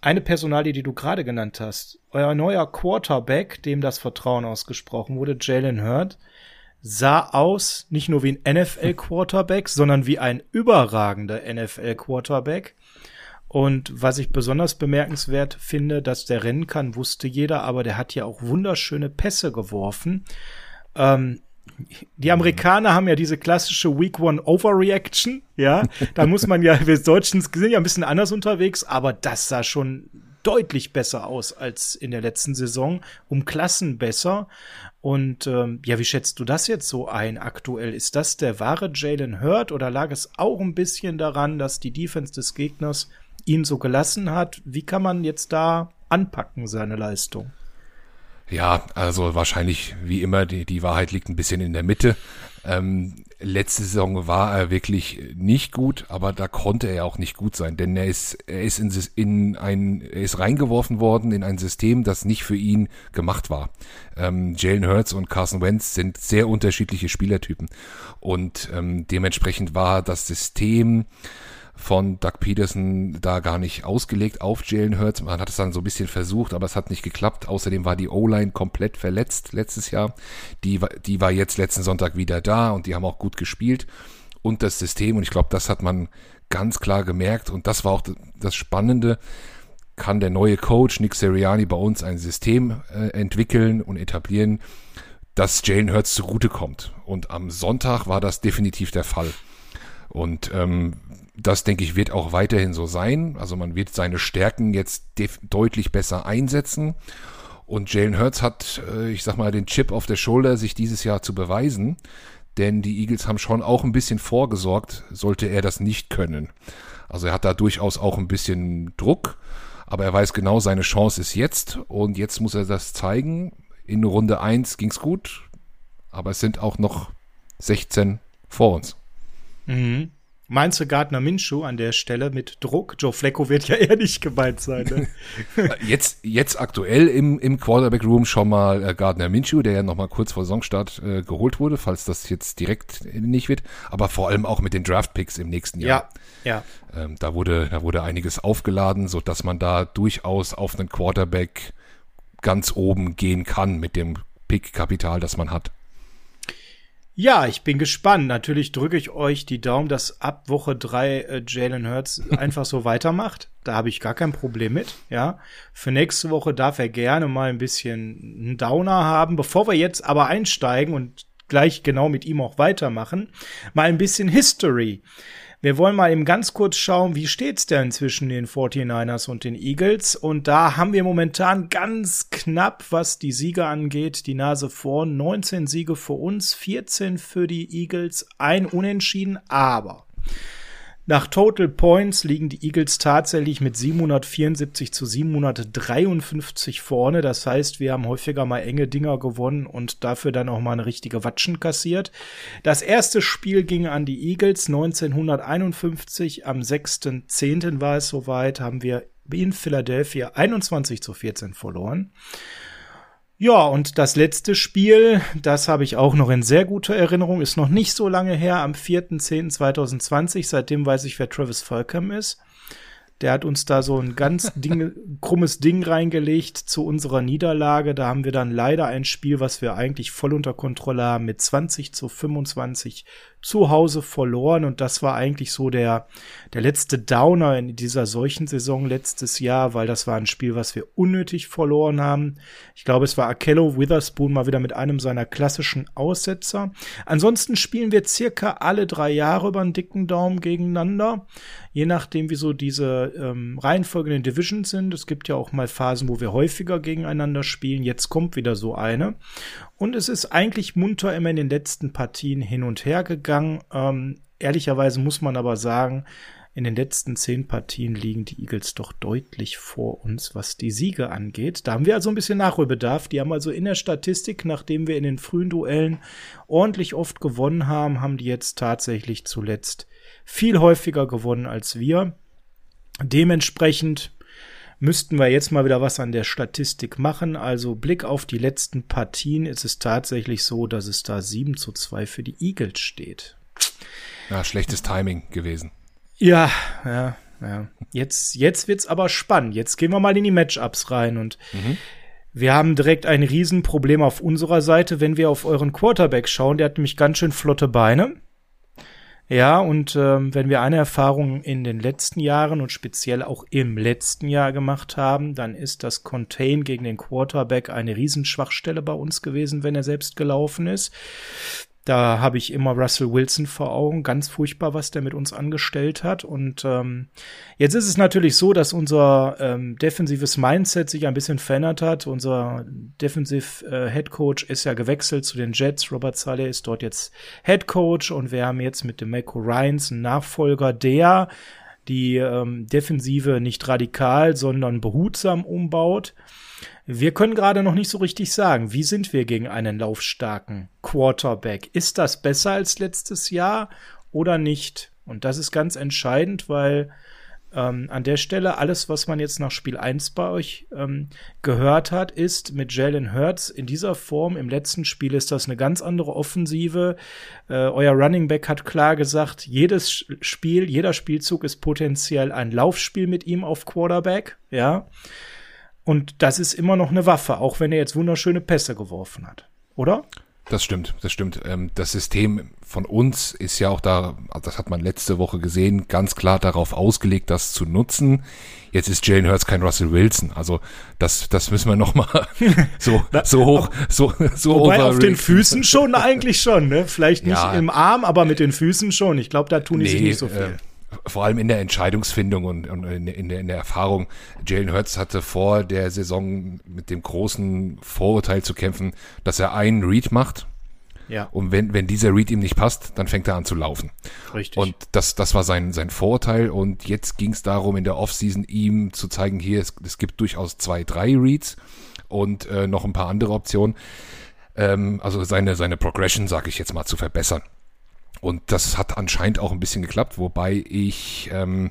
eine Personalie, die du gerade genannt hast, euer neuer Quarterback, dem das Vertrauen ausgesprochen wurde, Jalen Hurd, sah aus nicht nur wie ein NFL-Quarterback, sondern wie ein überragender NFL-Quarterback. Und was ich besonders bemerkenswert finde, dass der rennen kann, wusste jeder, aber der hat ja auch wunderschöne Pässe geworfen. Ähm, die Amerikaner haben ja diese klassische Week One Overreaction, ja. Da muss man ja, wir Deutschen sind ja ein bisschen anders unterwegs, aber das sah schon deutlich besser aus als in der letzten Saison, um Klassen besser. Und ähm, ja, wie schätzt du das jetzt so ein aktuell? Ist das der wahre Jalen Hurt oder lag es auch ein bisschen daran, dass die Defense des Gegners ihn so gelassen hat? Wie kann man jetzt da anpacken, seine Leistung? Ja, also wahrscheinlich wie immer, die, die Wahrheit liegt ein bisschen in der Mitte. Ähm, letzte Saison war er wirklich nicht gut, aber da konnte er auch nicht gut sein, denn er ist, er ist in, in ein, er ist reingeworfen worden in ein System, das nicht für ihn gemacht war. Ähm, Jalen Hurts und Carson Wentz sind sehr unterschiedliche Spielertypen und ähm, dementsprechend war das System von Doug Peterson da gar nicht ausgelegt auf Jalen Hurts. Man hat es dann so ein bisschen versucht, aber es hat nicht geklappt. Außerdem war die O-Line komplett verletzt letztes Jahr. Die, die war jetzt letzten Sonntag wieder da und die haben auch gut gespielt. Und das System, und ich glaube, das hat man ganz klar gemerkt und das war auch das Spannende, kann der neue Coach Nick Seriani bei uns ein System äh, entwickeln und etablieren, das Jalen Hurts zugute kommt. Und am Sonntag war das definitiv der Fall. Und ähm, das, denke ich, wird auch weiterhin so sein. Also man wird seine Stärken jetzt deutlich besser einsetzen. Und Jalen Hurts hat, äh, ich sag mal, den Chip auf der Schulter, sich dieses Jahr zu beweisen. Denn die Eagles haben schon auch ein bisschen vorgesorgt, sollte er das nicht können. Also er hat da durchaus auch ein bisschen Druck, aber er weiß genau, seine Chance ist jetzt und jetzt muss er das zeigen. In Runde 1 ging's gut, aber es sind auch noch 16 vor uns. Mhm. Meinst du Gardner Minshew an der Stelle mit Druck? Joe Flecko wird ja eher nicht gemeint sein. Ne? jetzt, jetzt aktuell im, im Quarterback Room schon mal äh, Gardner Minshew, der ja noch mal kurz vor Saisonstart äh, geholt wurde, falls das jetzt direkt nicht wird. Aber vor allem auch mit den Draft Picks im nächsten Jahr. Ja, ja. Ähm, da wurde, da wurde einiges aufgeladen, so dass man da durchaus auf einen Quarterback ganz oben gehen kann mit dem Pick-Kapital, das man hat. Ja, ich bin gespannt. Natürlich drücke ich euch die Daumen, dass ab Woche drei äh, Jalen Hurts einfach so weitermacht. Da habe ich gar kein Problem mit. Ja, für nächste Woche darf er gerne mal ein bisschen einen Downer haben. Bevor wir jetzt aber einsteigen und gleich genau mit ihm auch weitermachen, mal ein bisschen History. Wir wollen mal eben ganz kurz schauen, wie steht's denn zwischen den 49ers und den Eagles? Und da haben wir momentan ganz knapp, was die Siege angeht, die Nase vor. 19 Siege für uns, 14 für die Eagles, ein Unentschieden, aber nach Total Points liegen die Eagles tatsächlich mit 774 zu 753 vorne. Das heißt, wir haben häufiger mal enge Dinger gewonnen und dafür dann auch mal eine richtige Watschen kassiert. Das erste Spiel ging an die Eagles 1951. Am 6.10. war es soweit, haben wir in Philadelphia 21 zu 14 verloren. Ja, und das letzte Spiel, das habe ich auch noch in sehr guter Erinnerung, ist noch nicht so lange her, am 4.10.2020. Seitdem weiß ich, wer Travis Falcom ist. Der hat uns da so ein ganz Ding, krummes Ding reingelegt zu unserer Niederlage. Da haben wir dann leider ein Spiel, was wir eigentlich voll unter Kontrolle haben, mit 20 zu 25 zu Hause verloren. Und das war eigentlich so der, der letzte Downer in dieser solchen Saison letztes Jahr, weil das war ein Spiel, was wir unnötig verloren haben. Ich glaube, es war Akello Witherspoon mal wieder mit einem seiner klassischen Aussetzer. Ansonsten spielen wir circa alle drei Jahre über einen dicken Daumen gegeneinander je nachdem, wie so diese ähm, Reihenfolge in den Divisions sind. Es gibt ja auch mal Phasen, wo wir häufiger gegeneinander spielen. Jetzt kommt wieder so eine. Und es ist eigentlich munter immer in den letzten Partien hin und her gegangen. Ähm, ehrlicherweise muss man aber sagen, in den letzten zehn Partien liegen die Eagles doch deutlich vor uns, was die Siege angeht. Da haben wir also ein bisschen Nachholbedarf. Die haben also in der Statistik, nachdem wir in den frühen Duellen ordentlich oft gewonnen haben, haben die jetzt tatsächlich zuletzt viel häufiger gewonnen als wir. Dementsprechend müssten wir jetzt mal wieder was an der Statistik machen. Also Blick auf die letzten Partien ist es tatsächlich so, dass es da 7 zu 2 für die Eagles steht. Ja, schlechtes Timing gewesen. Ja, ja. Ja. Jetzt, jetzt wird's aber spannend. Jetzt gehen wir mal in die Matchups rein und mhm. wir haben direkt ein Riesenproblem auf unserer Seite, wenn wir auf euren Quarterback schauen. Der hat nämlich ganz schön flotte Beine. Ja, und ähm, wenn wir eine Erfahrung in den letzten Jahren und speziell auch im letzten Jahr gemacht haben, dann ist das Contain gegen den Quarterback eine Riesenschwachstelle bei uns gewesen, wenn er selbst gelaufen ist. Da habe ich immer Russell Wilson vor Augen. Ganz furchtbar, was der mit uns angestellt hat. Und ähm, jetzt ist es natürlich so, dass unser ähm, defensives Mindset sich ein bisschen verändert hat. Unser Defensive äh, Head Coach ist ja gewechselt zu den Jets. Robert Saleh ist dort jetzt Head Coach und wir haben jetzt mit dem Mako Ryans einen Nachfolger, der die ähm, Defensive nicht radikal, sondern behutsam umbaut. Wir können gerade noch nicht so richtig sagen, wie sind wir gegen einen laufstarken Quarterback? Ist das besser als letztes Jahr oder nicht? Und das ist ganz entscheidend, weil ähm, an der Stelle alles, was man jetzt nach Spiel 1 bei euch ähm, gehört hat, ist mit Jalen Hurts in dieser Form. Im letzten Spiel ist das eine ganz andere Offensive. Äh, euer Running Back hat klar gesagt, jedes Spiel, jeder Spielzug ist potenziell ein Laufspiel mit ihm auf Quarterback. Ja. Und das ist immer noch eine Waffe, auch wenn er jetzt wunderschöne Pässe geworfen hat. Oder? Das stimmt, das stimmt. Ähm, das System von uns ist ja auch da, das hat man letzte Woche gesehen, ganz klar darauf ausgelegt, das zu nutzen. Jetzt ist Jalen Hurts kein Russell Wilson, also das, das müssen wir noch mal so, so hoch, so, so Wobei auf den Füßen schon eigentlich schon, ne? Vielleicht nicht ja. im Arm, aber mit den Füßen schon. Ich glaube, da tun die nee, sich nicht so viel. Vor allem in der Entscheidungsfindung und, und in, in, der, in, der, Erfahrung. Jalen Hurts hatte vor der Saison mit dem großen Vorurteil zu kämpfen, dass er einen Read macht. Ja. Und wenn, wenn dieser Read ihm nicht passt, dann fängt er an zu laufen. Richtig. Und das, das war sein, sein Vorurteil. Und jetzt ging es darum, in der Offseason ihm zu zeigen, hier, es, es gibt durchaus zwei, drei Reads und äh, noch ein paar andere Optionen. Ähm, also seine, seine Progression, sage ich jetzt mal, zu verbessern. Und das hat anscheinend auch ein bisschen geklappt, wobei ich ähm,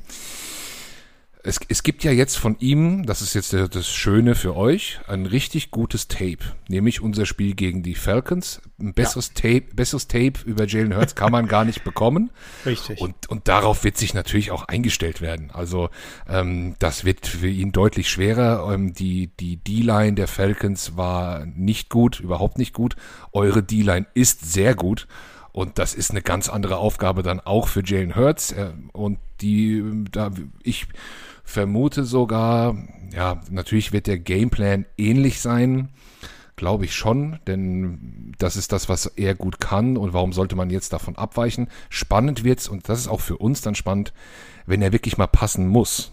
es, es gibt ja jetzt von ihm, das ist jetzt das Schöne für euch, ein richtig gutes Tape, nämlich unser Spiel gegen die Falcons. Ein besseres ja. Tape, besseres Tape über Jalen Hurts kann man gar nicht bekommen. Richtig. Und, und darauf wird sich natürlich auch eingestellt werden. Also ähm, das wird für ihn deutlich schwerer. Ähm, die die D-Line der Falcons war nicht gut, überhaupt nicht gut. Eure D-Line ist sehr gut. Und das ist eine ganz andere Aufgabe dann auch für Jalen Hurts. Äh, und die, da, ich vermute sogar, ja, natürlich wird der Gameplan ähnlich sein. Glaube ich schon, denn das ist das, was er gut kann und warum sollte man jetzt davon abweichen? Spannend wird's und das ist auch für uns dann spannend, wenn er wirklich mal passen muss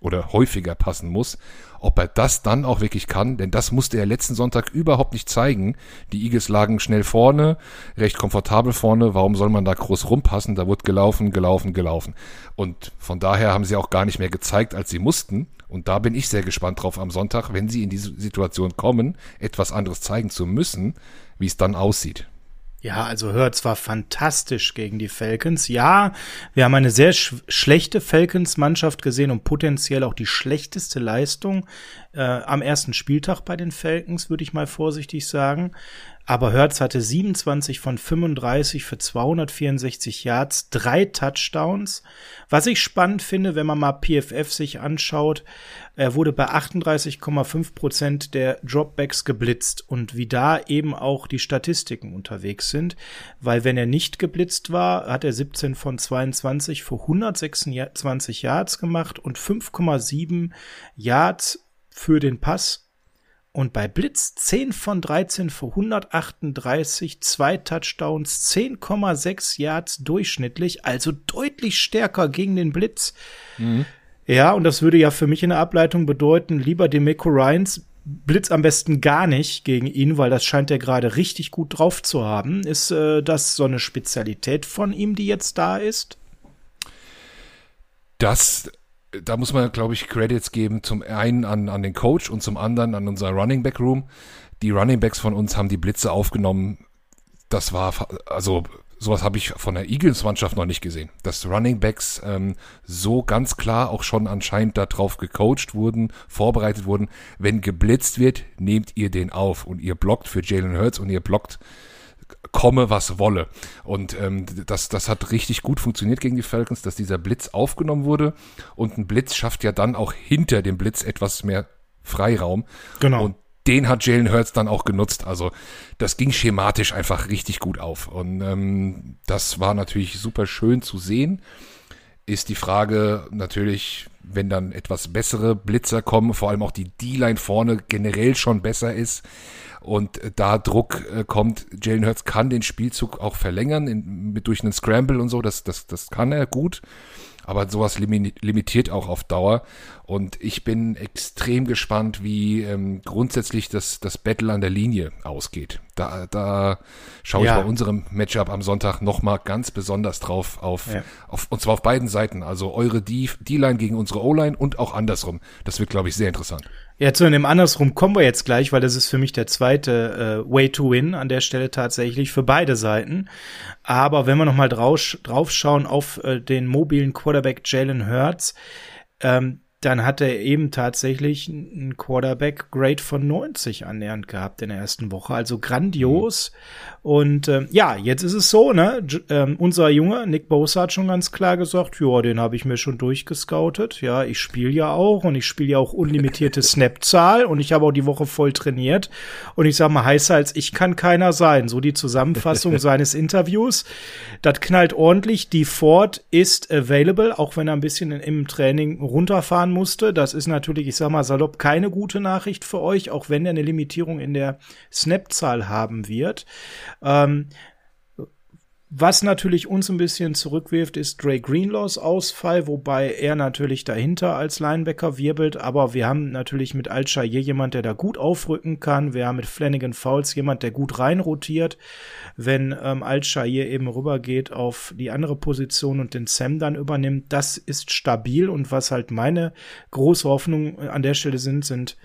oder häufiger passen muss ob er das dann auch wirklich kann, denn das musste er letzten Sonntag überhaupt nicht zeigen. Die Eagles lagen schnell vorne, recht komfortabel vorne. Warum soll man da groß rumpassen? Da wurde gelaufen, gelaufen, gelaufen. Und von daher haben sie auch gar nicht mehr gezeigt, als sie mussten. Und da bin ich sehr gespannt drauf am Sonntag, wenn sie in diese Situation kommen, etwas anderes zeigen zu müssen, wie es dann aussieht. Ja, also hört zwar fantastisch gegen die Falcons. Ja, wir haben eine sehr sch schlechte Falcons-Mannschaft gesehen und potenziell auch die schlechteste Leistung äh, am ersten Spieltag bei den Falcons, würde ich mal vorsichtig sagen. Aber Hertz hatte 27 von 35 für 264 Yards, drei Touchdowns. Was ich spannend finde, wenn man mal PFF sich anschaut, er wurde bei 38,5 Prozent der Dropbacks geblitzt und wie da eben auch die Statistiken unterwegs sind, weil wenn er nicht geblitzt war, hat er 17 von 22 für 126 Yards gemacht und 5,7 Yards für den Pass und bei Blitz 10 von 13 für 138, zwei Touchdowns, 10,6 Yards durchschnittlich, also deutlich stärker gegen den Blitz. Mhm. Ja, und das würde ja für mich in der Ableitung bedeuten, lieber Demeco Ryans, Blitz am besten gar nicht gegen ihn, weil das scheint er gerade richtig gut drauf zu haben. Ist äh, das so eine Spezialität von ihm, die jetzt da ist? Das da muss man, glaube ich, Credits geben. Zum einen an, an den Coach und zum anderen an unser Running Back Room. Die Running Backs von uns haben die Blitze aufgenommen. Das war, also sowas habe ich von der Eagles-Mannschaft noch nicht gesehen. Dass Running Backs ähm, so ganz klar auch schon anscheinend darauf gecoacht wurden, vorbereitet wurden. Wenn geblitzt wird, nehmt ihr den auf und ihr blockt für Jalen Hurts und ihr blockt komme, was wolle. Und ähm, das, das hat richtig gut funktioniert gegen die Falcons, dass dieser Blitz aufgenommen wurde. Und ein Blitz schafft ja dann auch hinter dem Blitz etwas mehr Freiraum. Genau. Und den hat Jalen Hurts dann auch genutzt. Also das ging schematisch einfach richtig gut auf. Und ähm, das war natürlich super schön zu sehen. Ist die Frage natürlich, wenn dann etwas bessere Blitzer kommen, vor allem auch die D-Line vorne generell schon besser ist und da Druck äh, kommt, Jalen Hurts kann den Spielzug auch verlängern in, mit, durch einen Scramble und so, das, das, das kann er gut aber sowas limitiert auch auf Dauer. Und ich bin extrem gespannt, wie ähm, grundsätzlich das, das Battle an der Linie ausgeht. Da, da schaue ja. ich bei unserem Matchup am Sonntag nochmal ganz besonders drauf auf, ja. auf, und zwar auf beiden Seiten. Also eure D-Line gegen unsere O-Line und auch andersrum. Das wird, glaube ich, sehr interessant. Ja, zu dem andersrum kommen wir jetzt gleich, weil das ist für mich der zweite äh, Way to Win an der Stelle tatsächlich für beide Seiten. Aber wenn wir noch mal drauf, drauf schauen auf äh, den mobilen Quarterback Jalen Hurts, ähm, dann hat er eben tatsächlich einen Quarterback Grade von 90 annähernd gehabt in der ersten Woche. Also grandios. Mhm. Und äh, ja, jetzt ist es so, ne? J äh, unser Junge, Nick Bosa, hat schon ganz klar gesagt, ja, den habe ich mir schon durchgescoutet. Ja, ich spiele ja auch und ich spiele ja auch unlimitierte Snap-Zahl und ich habe auch die Woche voll trainiert. Und ich sag mal, heißer als ich kann keiner sein. So die Zusammenfassung seines Interviews. Das knallt ordentlich. Die Ford ist available, auch wenn er ein bisschen im Training runterfahren musste. Das ist natürlich, ich sag mal, salopp keine gute Nachricht für euch, auch wenn er eine Limitierung in der Snap-Zahl haben wird. Ähm, was natürlich uns ein bisschen zurückwirft, ist Dre Greenlaws Ausfall, wobei er natürlich dahinter als Linebacker wirbelt. Aber wir haben natürlich mit Al-Shayir jemand, der da gut aufrücken kann. Wir haben mit Flanagan Fouls jemand, der gut reinrotiert, wenn ähm, Al-Shayir eben rübergeht auf die andere Position und den Sam dann übernimmt. Das ist stabil und was halt meine große Hoffnung an der Stelle sind, sind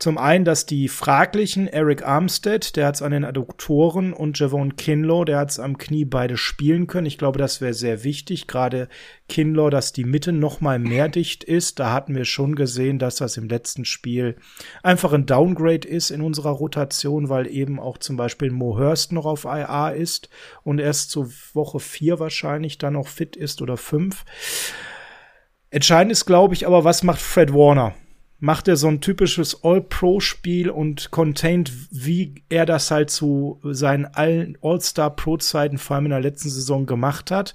zum einen, dass die fraglichen Eric Armstead, der hat es an den Adduktoren, und Javon Kinlaw, der hat es am Knie beide spielen können. Ich glaube, das wäre sehr wichtig. Gerade Kinlaw, dass die Mitte noch mal mehr dicht ist. Da hatten wir schon gesehen, dass das im letzten Spiel einfach ein Downgrade ist in unserer Rotation, weil eben auch zum Beispiel Mo Hurst noch auf IA ist und erst zur Woche vier wahrscheinlich dann noch fit ist oder fünf. Entscheidend ist, glaube ich, aber, was macht Fred Warner? Macht er so ein typisches All-Pro-Spiel und contained, wie er das halt zu seinen All-Star-Pro-Zeiten, vor allem in der letzten Saison gemacht hat.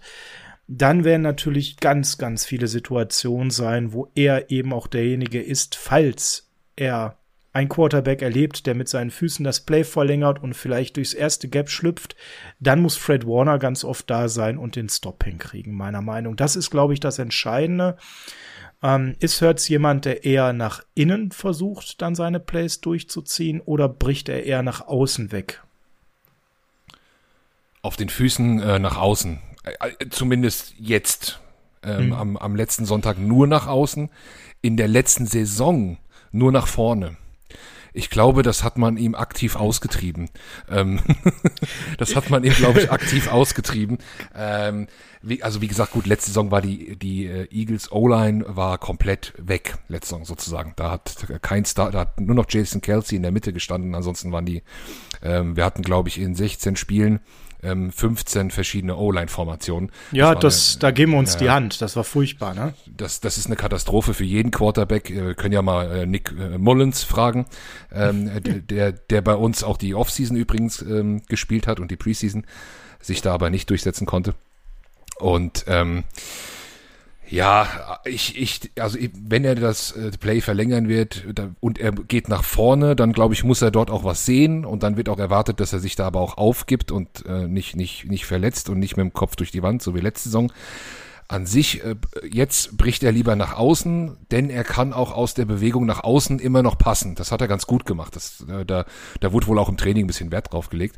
Dann werden natürlich ganz, ganz viele Situationen sein, wo er eben auch derjenige ist, falls er ein Quarterback erlebt, der mit seinen Füßen das Play verlängert und vielleicht durchs erste Gap schlüpft, dann muss Fred Warner ganz oft da sein und den Stop hinkriegen, meiner Meinung. Das ist, glaube ich, das Entscheidende. Ähm, ist Hurts jemand, der eher nach innen versucht, dann seine Plays durchzuziehen oder bricht er eher nach außen weg? Auf den Füßen äh, nach außen. Äh, zumindest jetzt. Ähm, hm. am, am letzten Sonntag nur nach außen. In der letzten Saison nur nach vorne. Ich glaube, das hat man ihm aktiv ausgetrieben. Ähm, das hat man ihm, glaube ich, aktiv ausgetrieben. Ähm, wie, also wie gesagt, gut, letzte Saison war die, die äh, Eagles O-Line war komplett weg, letzte Saison sozusagen. Da hat kein Star, da hat nur noch Jason Kelsey in der Mitte gestanden, ansonsten waren die, ähm, wir hatten, glaube ich, in 16 Spielen ähm, 15 verschiedene O-Line-Formationen. Ja, das, das eine, da geben wir uns äh, die Hand. Das war furchtbar, ne? Das, das ist eine Katastrophe für jeden Quarterback. Wir können ja mal äh, Nick äh, Mullins fragen, ähm, der, der bei uns auch die Offseason übrigens ähm, gespielt hat und die Preseason, sich da aber nicht durchsetzen konnte. Und ähm, ja, ich, ich, also wenn er das äh, Play verlängern wird und er geht nach vorne, dann glaube ich, muss er dort auch was sehen und dann wird auch erwartet, dass er sich da aber auch aufgibt und äh, nicht, nicht, nicht verletzt und nicht mit dem Kopf durch die Wand, so wie letzte Saison an sich, äh, jetzt bricht er lieber nach außen, denn er kann auch aus der Bewegung nach außen immer noch passen. Das hat er ganz gut gemacht. Das, äh, da, da wurde wohl auch im Training ein bisschen Wert drauf gelegt.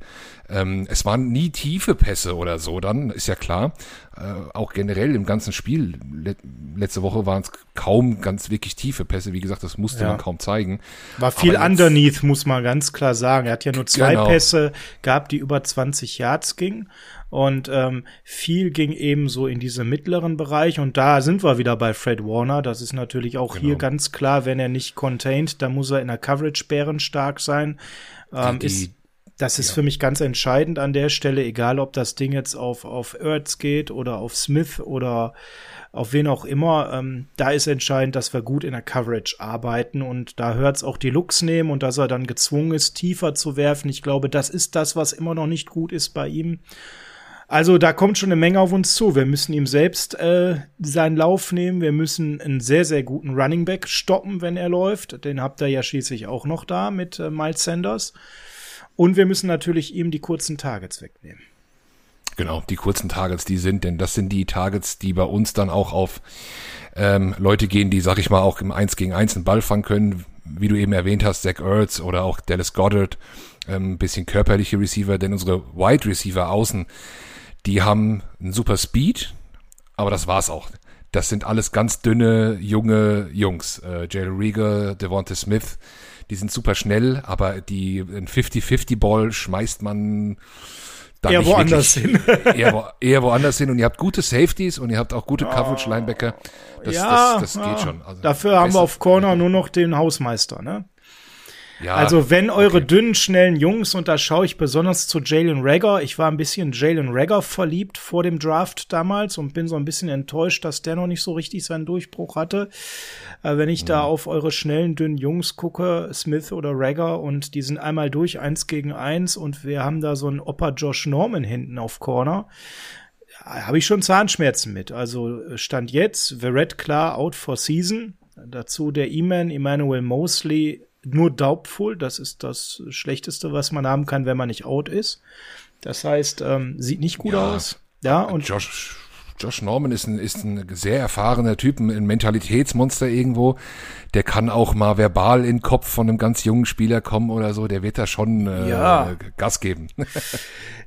Ähm, es waren nie tiefe Pässe oder so, dann ist ja klar. Äh, auch generell im ganzen Spiel, le letzte Woche waren es kaum ganz wirklich tiefe Pässe. Wie gesagt, das musste ja. man kaum zeigen. War viel jetzt, underneath, muss man ganz klar sagen. Er hat ja nur zwei genau. Pässe gehabt, die über 20 Yards gingen. Und ähm, viel ging eben so in diese mittleren Bereich. Und da sind wir wieder bei Fred Warner. Das ist natürlich auch genau. hier ganz klar, wenn er nicht contained, dann muss er in der Coverage bärenstark sein. Ähm, die, die, Das ist ja. für mich ganz entscheidend an der Stelle, egal ob das Ding jetzt auf, auf Ertz geht oder auf Smith oder auf wen auch immer. Ähm, da ist entscheidend, dass wir gut in der Coverage arbeiten und da hört es auch die Looks nehmen und dass er dann gezwungen ist, tiefer zu werfen. Ich glaube, das ist das, was immer noch nicht gut ist bei ihm. Also da kommt schon eine Menge auf uns zu. Wir müssen ihm selbst äh, seinen Lauf nehmen. Wir müssen einen sehr, sehr guten Running Back stoppen, wenn er läuft. Den habt ihr ja schließlich auch noch da mit äh, Miles Sanders. Und wir müssen natürlich ihm die kurzen Targets wegnehmen. Genau, die kurzen Targets, die sind, denn das sind die Targets, die bei uns dann auch auf ähm, Leute gehen, die, sag ich mal, auch im 1 gegen 1 einen Ball fangen können, wie du eben erwähnt hast, Zach Ertz oder auch Dallas Goddard, ähm, bisschen körperliche Receiver, denn unsere Wide Receiver außen, die haben einen super Speed, aber das war's auch. Das sind alles ganz dünne, junge Jungs. Äh, Jalen Rieger, Devonta Smith, die sind super schnell, aber die ein 50-50-Ball schmeißt man dann eher woanders hin. eher, wo, eher woanders hin und ihr habt gute Safeties und ihr habt auch gute Coverage-Linebacker. Das, ja, das, das geht ja. schon. Also Dafür haben wir auf Corner nur noch den Hausmeister, ne? Ja, also wenn eure okay. dünnen, schnellen Jungs, und da schaue ich besonders zu Jalen Rager, ich war ein bisschen Jalen Rager verliebt vor dem Draft damals und bin so ein bisschen enttäuscht, dass der noch nicht so richtig seinen Durchbruch hatte. Äh, wenn ich mhm. da auf eure schnellen, dünnen Jungs gucke, Smith oder Rager, und die sind einmal durch, eins gegen eins, und wir haben da so einen Opa Josh Norman hinten auf Corner habe ich schon Zahnschmerzen mit. Also stand jetzt, Verrett klar, out for season. Dazu der E-Man, Emmanuel Mosley nur doubtful. Das ist das Schlechteste, was man haben kann, wenn man nicht out ist. Das heißt, ähm, sieht nicht gut ja, aus. Ja, und Josh, Josh Norman ist ein, ist ein sehr erfahrener Typ, ein Mentalitätsmonster irgendwo. Der kann auch mal verbal in den Kopf von einem ganz jungen Spieler kommen oder so. Der wird da schon äh, ja. Gas geben.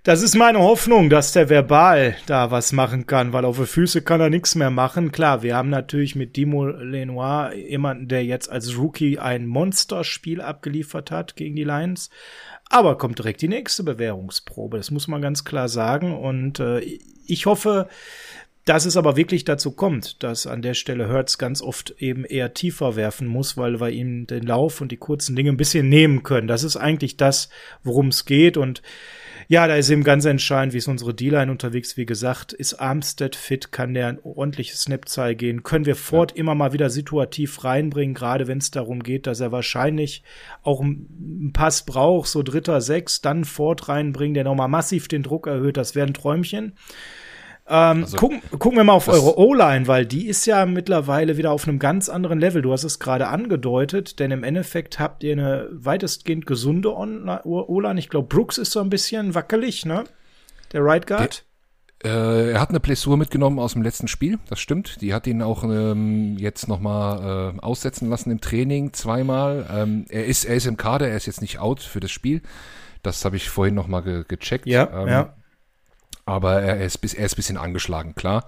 Das ist meine Hoffnung, dass der verbal da was machen kann, weil auf die Füße kann er nichts mehr machen. Klar, wir haben natürlich mit Dimo Lenoir jemanden, der jetzt als Rookie ein Monsterspiel abgeliefert hat gegen die Lions. Aber kommt direkt die nächste Bewährungsprobe, das muss man ganz klar sagen. Und äh, ich hoffe, dass es aber wirklich dazu kommt, dass an der Stelle Hertz ganz oft eben eher tiefer werfen muss, weil wir ihm den Lauf und die kurzen Dinge ein bisschen nehmen können. Das ist eigentlich das, worum es geht. Und ja, da ist eben ganz entscheidend, wie ist unsere D-Line unterwegs. Wie gesagt, ist Armstead fit? Kann der ein ordentliches Snap-Zahl gehen? Können wir Ford ja. immer mal wieder situativ reinbringen, gerade wenn es darum geht, dass er wahrscheinlich auch einen Pass braucht, so dritter, sechs, dann Ford reinbringen, der nochmal massiv den Druck erhöht. Das wäre ein Träumchen. Ähm, also, gucken, gucken wir mal auf eure O-Line, weil die ist ja mittlerweile wieder auf einem ganz anderen Level. Du hast es gerade angedeutet, denn im Endeffekt habt ihr eine weitestgehend gesunde O-Line. Ich glaube, Brooks ist so ein bisschen wackelig, ne? Der Right Guard. Der, äh, er hat eine Blessur mitgenommen aus dem letzten Spiel, das stimmt. Die hat ihn auch ähm, jetzt nochmal äh, aussetzen lassen im Training zweimal. Ähm, er, ist, er ist im Kader, er ist jetzt nicht out für das Spiel. Das habe ich vorhin nochmal ge gecheckt. Ja, ähm, ja aber er ist, er ist ein bisschen angeschlagen, klar.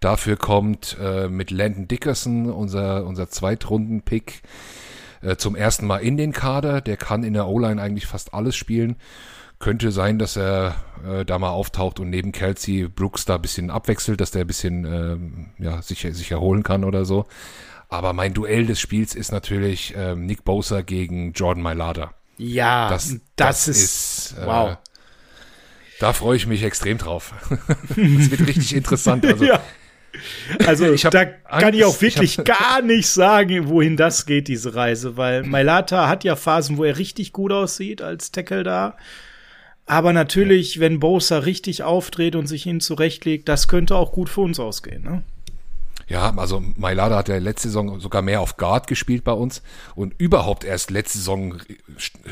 Dafür kommt äh, mit Landon Dickerson, unser, unser Zweitrunden-Pick, äh, zum ersten Mal in den Kader. Der kann in der O-Line eigentlich fast alles spielen. Könnte sein, dass er äh, da mal auftaucht und neben Kelsey Brooks da ein bisschen abwechselt, dass der ein bisschen äh, ja, sich, sich erholen kann oder so. Aber mein Duell des Spiels ist natürlich äh, Nick Bosa gegen Jordan Mailata. Ja, das, das, das ist, ist äh, wow. Da freue ich mich extrem drauf. das wird richtig interessant. Also, ja. Also ich da kann ich auch wirklich ich gar nicht sagen, wohin das geht, diese Reise, weil Mailata hat ja Phasen, wo er richtig gut aussieht als Tackle da. Aber natürlich, wenn Bosa richtig aufdreht und sich ihn zurechtlegt, das könnte auch gut für uns ausgehen. Ne? Ja, also Mailada hat ja letzte Saison sogar mehr auf Guard gespielt bei uns. Und überhaupt erst letzte Saison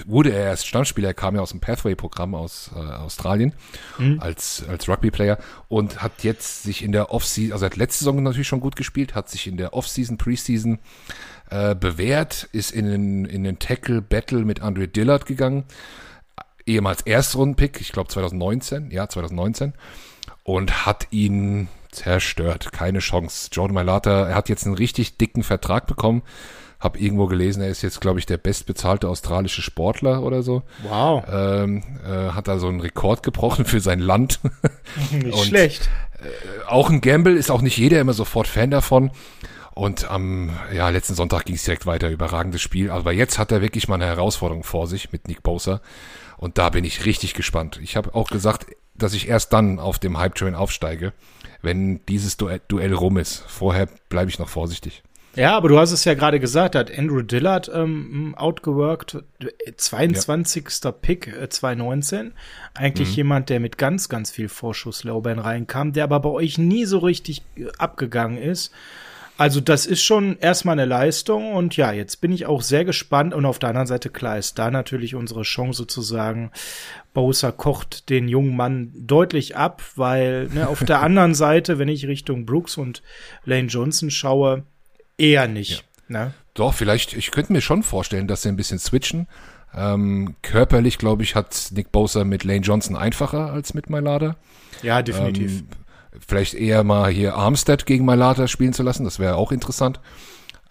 wurde er erst Stammspieler, er kam ja aus dem Pathway-Programm aus äh, Australien mhm. als, als Rugby-Player und hat jetzt sich in der Offseason, also hat letzte Saison natürlich schon gut gespielt, hat sich in der Offseason, Preseason äh, bewährt, ist in den, in den Tackle-Battle mit Andre Dillard gegangen, ehemals Erstrundenpick, ich glaube 2019, ja 2019 und hat ihn zerstört. Keine Chance. Jordan Mailata, er hat jetzt einen richtig dicken Vertrag bekommen. Hab irgendwo gelesen, er ist jetzt, glaube ich, der bestbezahlte australische Sportler oder so. Wow. Ähm, äh, hat da so einen Rekord gebrochen für sein Land. Nicht Und, schlecht. Äh, auch ein Gamble ist auch nicht jeder immer sofort Fan davon. Und am ja, letzten Sonntag ging es direkt weiter, überragendes Spiel. Aber jetzt hat er wirklich mal eine Herausforderung vor sich mit Nick Bosa. Und da bin ich richtig gespannt. Ich habe auch gesagt, dass ich erst dann auf dem Hype-Train aufsteige, wenn dieses Duell, Duell rum ist. Vorher bleibe ich noch vorsichtig. Ja, aber du hast es ja gerade gesagt, hat Andrew Dillard ähm, outgeworked, 22. Ja. Pick äh, 2019. Eigentlich mhm. jemand, der mit ganz, ganz viel Vorschusslaubein reinkam, der aber bei euch nie so richtig äh, abgegangen ist. Also das ist schon erstmal eine Leistung und ja, jetzt bin ich auch sehr gespannt und auf der anderen Seite klar ist da natürlich unsere Chance zu sagen, Bowser kocht den jungen Mann deutlich ab, weil ne, auf der anderen Seite, wenn ich Richtung Brooks und Lane Johnson schaue, eher nicht. Ja. Ne? Doch, vielleicht, ich könnte mir schon vorstellen, dass sie ein bisschen switchen. Ähm, körperlich, glaube ich, hat Nick Bowser mit Lane Johnson einfacher als mit Mylada. Ja, definitiv. Ähm, vielleicht eher mal hier Armstead gegen Malata spielen zu lassen, das wäre auch interessant.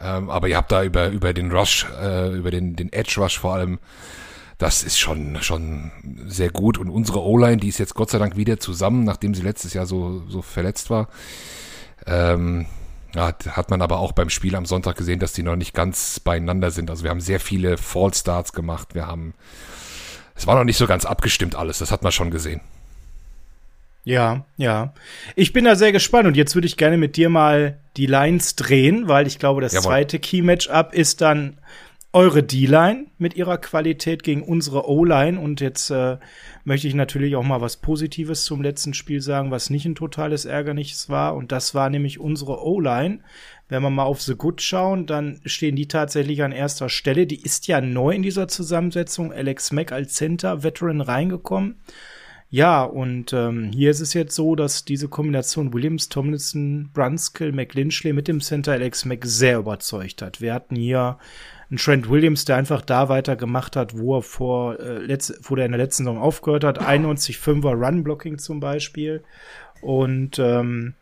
Ähm, aber ihr habt da über, über den Rush, äh, über den, den Edge Rush vor allem, das ist schon, schon sehr gut. Und unsere O-Line, die ist jetzt Gott sei Dank wieder zusammen, nachdem sie letztes Jahr so, so verletzt war. Ähm, ja, hat man aber auch beim Spiel am Sonntag gesehen, dass die noch nicht ganz beieinander sind. Also wir haben sehr viele Fallstarts gemacht. Wir haben, es war noch nicht so ganz abgestimmt alles. Das hat man schon gesehen. Ja, ja. Ich bin da sehr gespannt und jetzt würde ich gerne mit dir mal die Lines drehen, weil ich glaube, das Jawohl. zweite Key-Matchup ist dann eure D-Line mit ihrer Qualität gegen unsere O-Line und jetzt äh, möchte ich natürlich auch mal was Positives zum letzten Spiel sagen, was nicht ein totales Ärgernis war und das war nämlich unsere O-Line. Wenn wir mal auf The Good schauen, dann stehen die tatsächlich an erster Stelle. Die ist ja neu in dieser Zusammensetzung. Alex Mack als Center, Veteran reingekommen. Ja, und ähm, hier ist es jetzt so, dass diese Kombination Williams, Tomlinson, Brunskill, McLinchley mit dem Center Alex Mack sehr überzeugt hat. Wir hatten hier einen Trent Williams, der einfach da weitergemacht hat, wo er vor, äh, letzt, wo der in der letzten Saison aufgehört hat. 91-5er Run-Blocking zum Beispiel. Und ähm,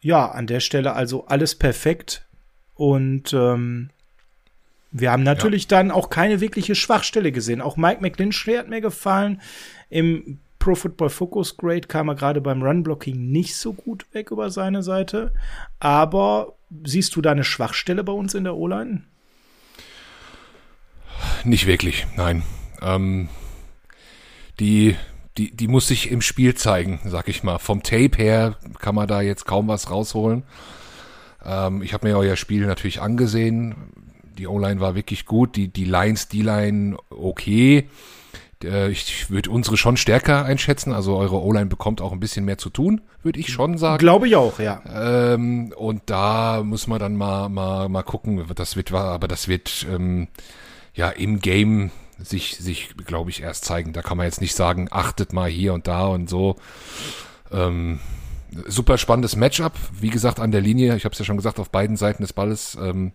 ja, an der Stelle also alles perfekt. Und ähm, wir haben natürlich ja. dann auch keine wirkliche Schwachstelle gesehen. Auch Mike McLinchley hat mir gefallen. Im Pro Football Focus Grade kam er gerade beim Run-Blocking nicht so gut weg über seine Seite. Aber siehst du da eine Schwachstelle bei uns in der O-Line? Nicht wirklich, nein. Ähm, die, die, die muss sich im Spiel zeigen, sag ich mal. Vom Tape her kann man da jetzt kaum was rausholen. Ähm, ich habe mir euer Spiel natürlich angesehen. Die O-Line war wirklich gut, die, die Lines, die Line okay. Äh, ich würde unsere schon stärker einschätzen. Also eure O-Line bekommt auch ein bisschen mehr zu tun, würde ich schon sagen. Glaube ich auch, ja. Ähm, und da muss man dann mal, mal, mal gucken. Das wird, aber das wird ähm, ja im Game sich, sich, glaube ich, erst zeigen. Da kann man jetzt nicht sagen, achtet mal hier und da und so. Ähm, super spannendes Matchup. Wie gesagt, an der Linie, ich habe es ja schon gesagt, auf beiden Seiten des Balles. Ähm,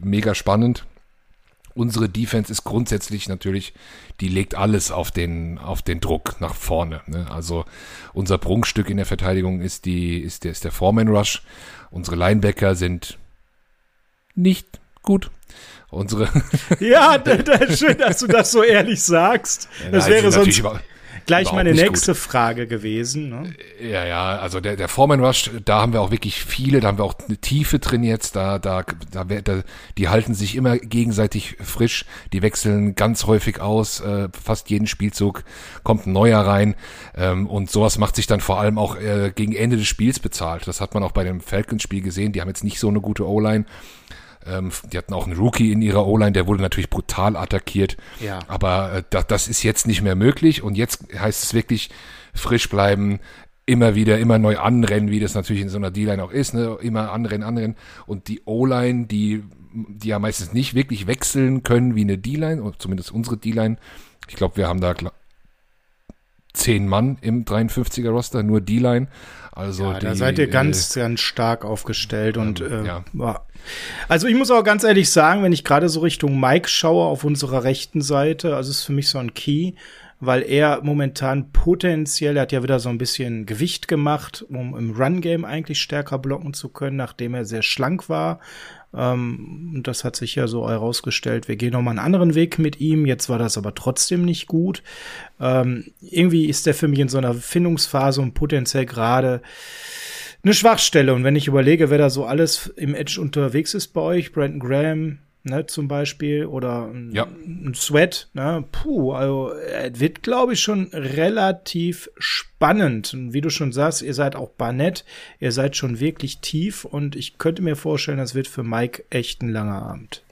mega spannend unsere Defense ist grundsätzlich natürlich, die legt alles auf den, auf den Druck nach vorne. Ne? Also unser Prunkstück in der Verteidigung ist die, ist der, ist der Foreman Rush. Unsere Linebacker sind nicht gut. Unsere ja, schön, dass du das so ehrlich sagst. Das wäre sonst gleich meine nächste gut. Frage gewesen. Ne? Ja, ja, also der, der Foreman Rush, da haben wir auch wirklich viele, da haben wir auch eine Tiefe drin jetzt, da, da, da, da die halten sich immer gegenseitig frisch, die wechseln ganz häufig aus, äh, fast jeden Spielzug kommt ein neuer rein ähm, und sowas macht sich dann vor allem auch äh, gegen Ende des Spiels bezahlt. Das hat man auch bei dem Falcons-Spiel gesehen, die haben jetzt nicht so eine gute O-Line, ähm, die hatten auch einen Rookie in ihrer O-Line, der wurde natürlich brutal attackiert. Ja. Aber äh, das, das ist jetzt nicht mehr möglich. Und jetzt heißt es wirklich frisch bleiben, immer wieder, immer neu anrennen, wie das natürlich in so einer D-Line auch ist, ne? immer anrennen, anrennen. Und die O-Line, die, die ja meistens nicht wirklich wechseln können wie eine D-Line, zumindest unsere D-Line. Ich glaube, wir haben da zehn Mann im 53er Roster, nur D-Line. Also ja, die, da seid ihr ganz, äh, ganz stark aufgestellt und ähm, äh, ja. Also ich muss auch ganz ehrlich sagen, wenn ich gerade so Richtung Mike schaue auf unserer rechten Seite, also ist für mich so ein Key, weil er momentan potenziell, er hat ja wieder so ein bisschen Gewicht gemacht, um im Run-Game eigentlich stärker blocken zu können, nachdem er sehr schlank war. Ähm, und das hat sich ja so herausgestellt, wir gehen nochmal einen anderen Weg mit ihm. Jetzt war das aber trotzdem nicht gut. Ähm, irgendwie ist der für mich in so einer Findungsphase und potenziell gerade eine Schwachstelle. Und wenn ich überlege, wer da so alles im Edge unterwegs ist bei euch, Brandon Graham, ne, zum Beispiel, oder ein, Ja. ein Sweat, ne, puh, also es wird, glaube ich, schon relativ spannend. Und wie du schon sagst, ihr seid auch Barnett, ihr seid schon wirklich tief und ich könnte mir vorstellen, das wird für Mike echt ein langer Abend.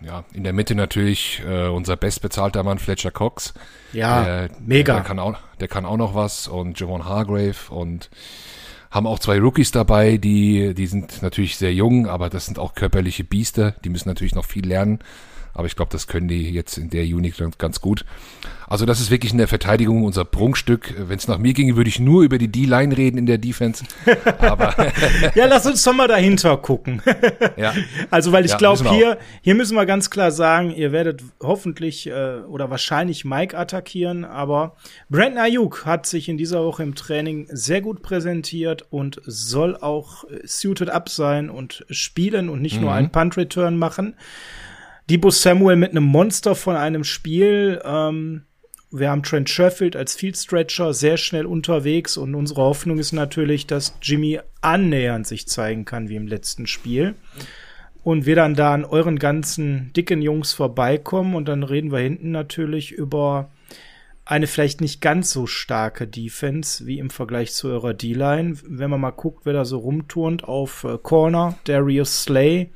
Ja, in der Mitte natürlich äh, unser bestbezahlter Mann Fletcher Cox. Ja, der, mega. Der kann, auch, der kann auch noch was und Javon Hargrave und haben auch zwei Rookies dabei, die, die sind natürlich sehr jung, aber das sind auch körperliche Biester. Die müssen natürlich noch viel lernen. Aber ich glaube, das können die jetzt in der Unit ganz- gut. Also das ist wirklich in der Verteidigung unser Prunkstück. Wenn es nach mir ginge, würde ich nur über die D-Line reden in der Defense. Aber Ja, lass uns doch mal dahinter gucken. ja, Also, weil ich Ja, glaube, hier, hier müssen wir ganz klar sagen, ihr werdet hoffentlich äh, oder wahrscheinlich Mike attackieren, aber Brandon Ayuk hat sich in dieser Woche im Training sehr gut präsentiert und soll auch äh, suited up sein und spielen und nicht nur einen Punt-Return machen. Debo Samuel mit einem Monster von einem Spiel. Ähm, wir haben Trent Sherfield als Field Stretcher sehr schnell unterwegs und unsere Hoffnung ist natürlich, dass Jimmy annähernd sich zeigen kann wie im letzten Spiel und wir dann da an euren ganzen dicken Jungs vorbeikommen und dann reden wir hinten natürlich über eine vielleicht nicht ganz so starke Defense wie im Vergleich zu eurer D-Line. Wenn man mal guckt, wer da so rumturnt auf äh, Corner, Darius Slay.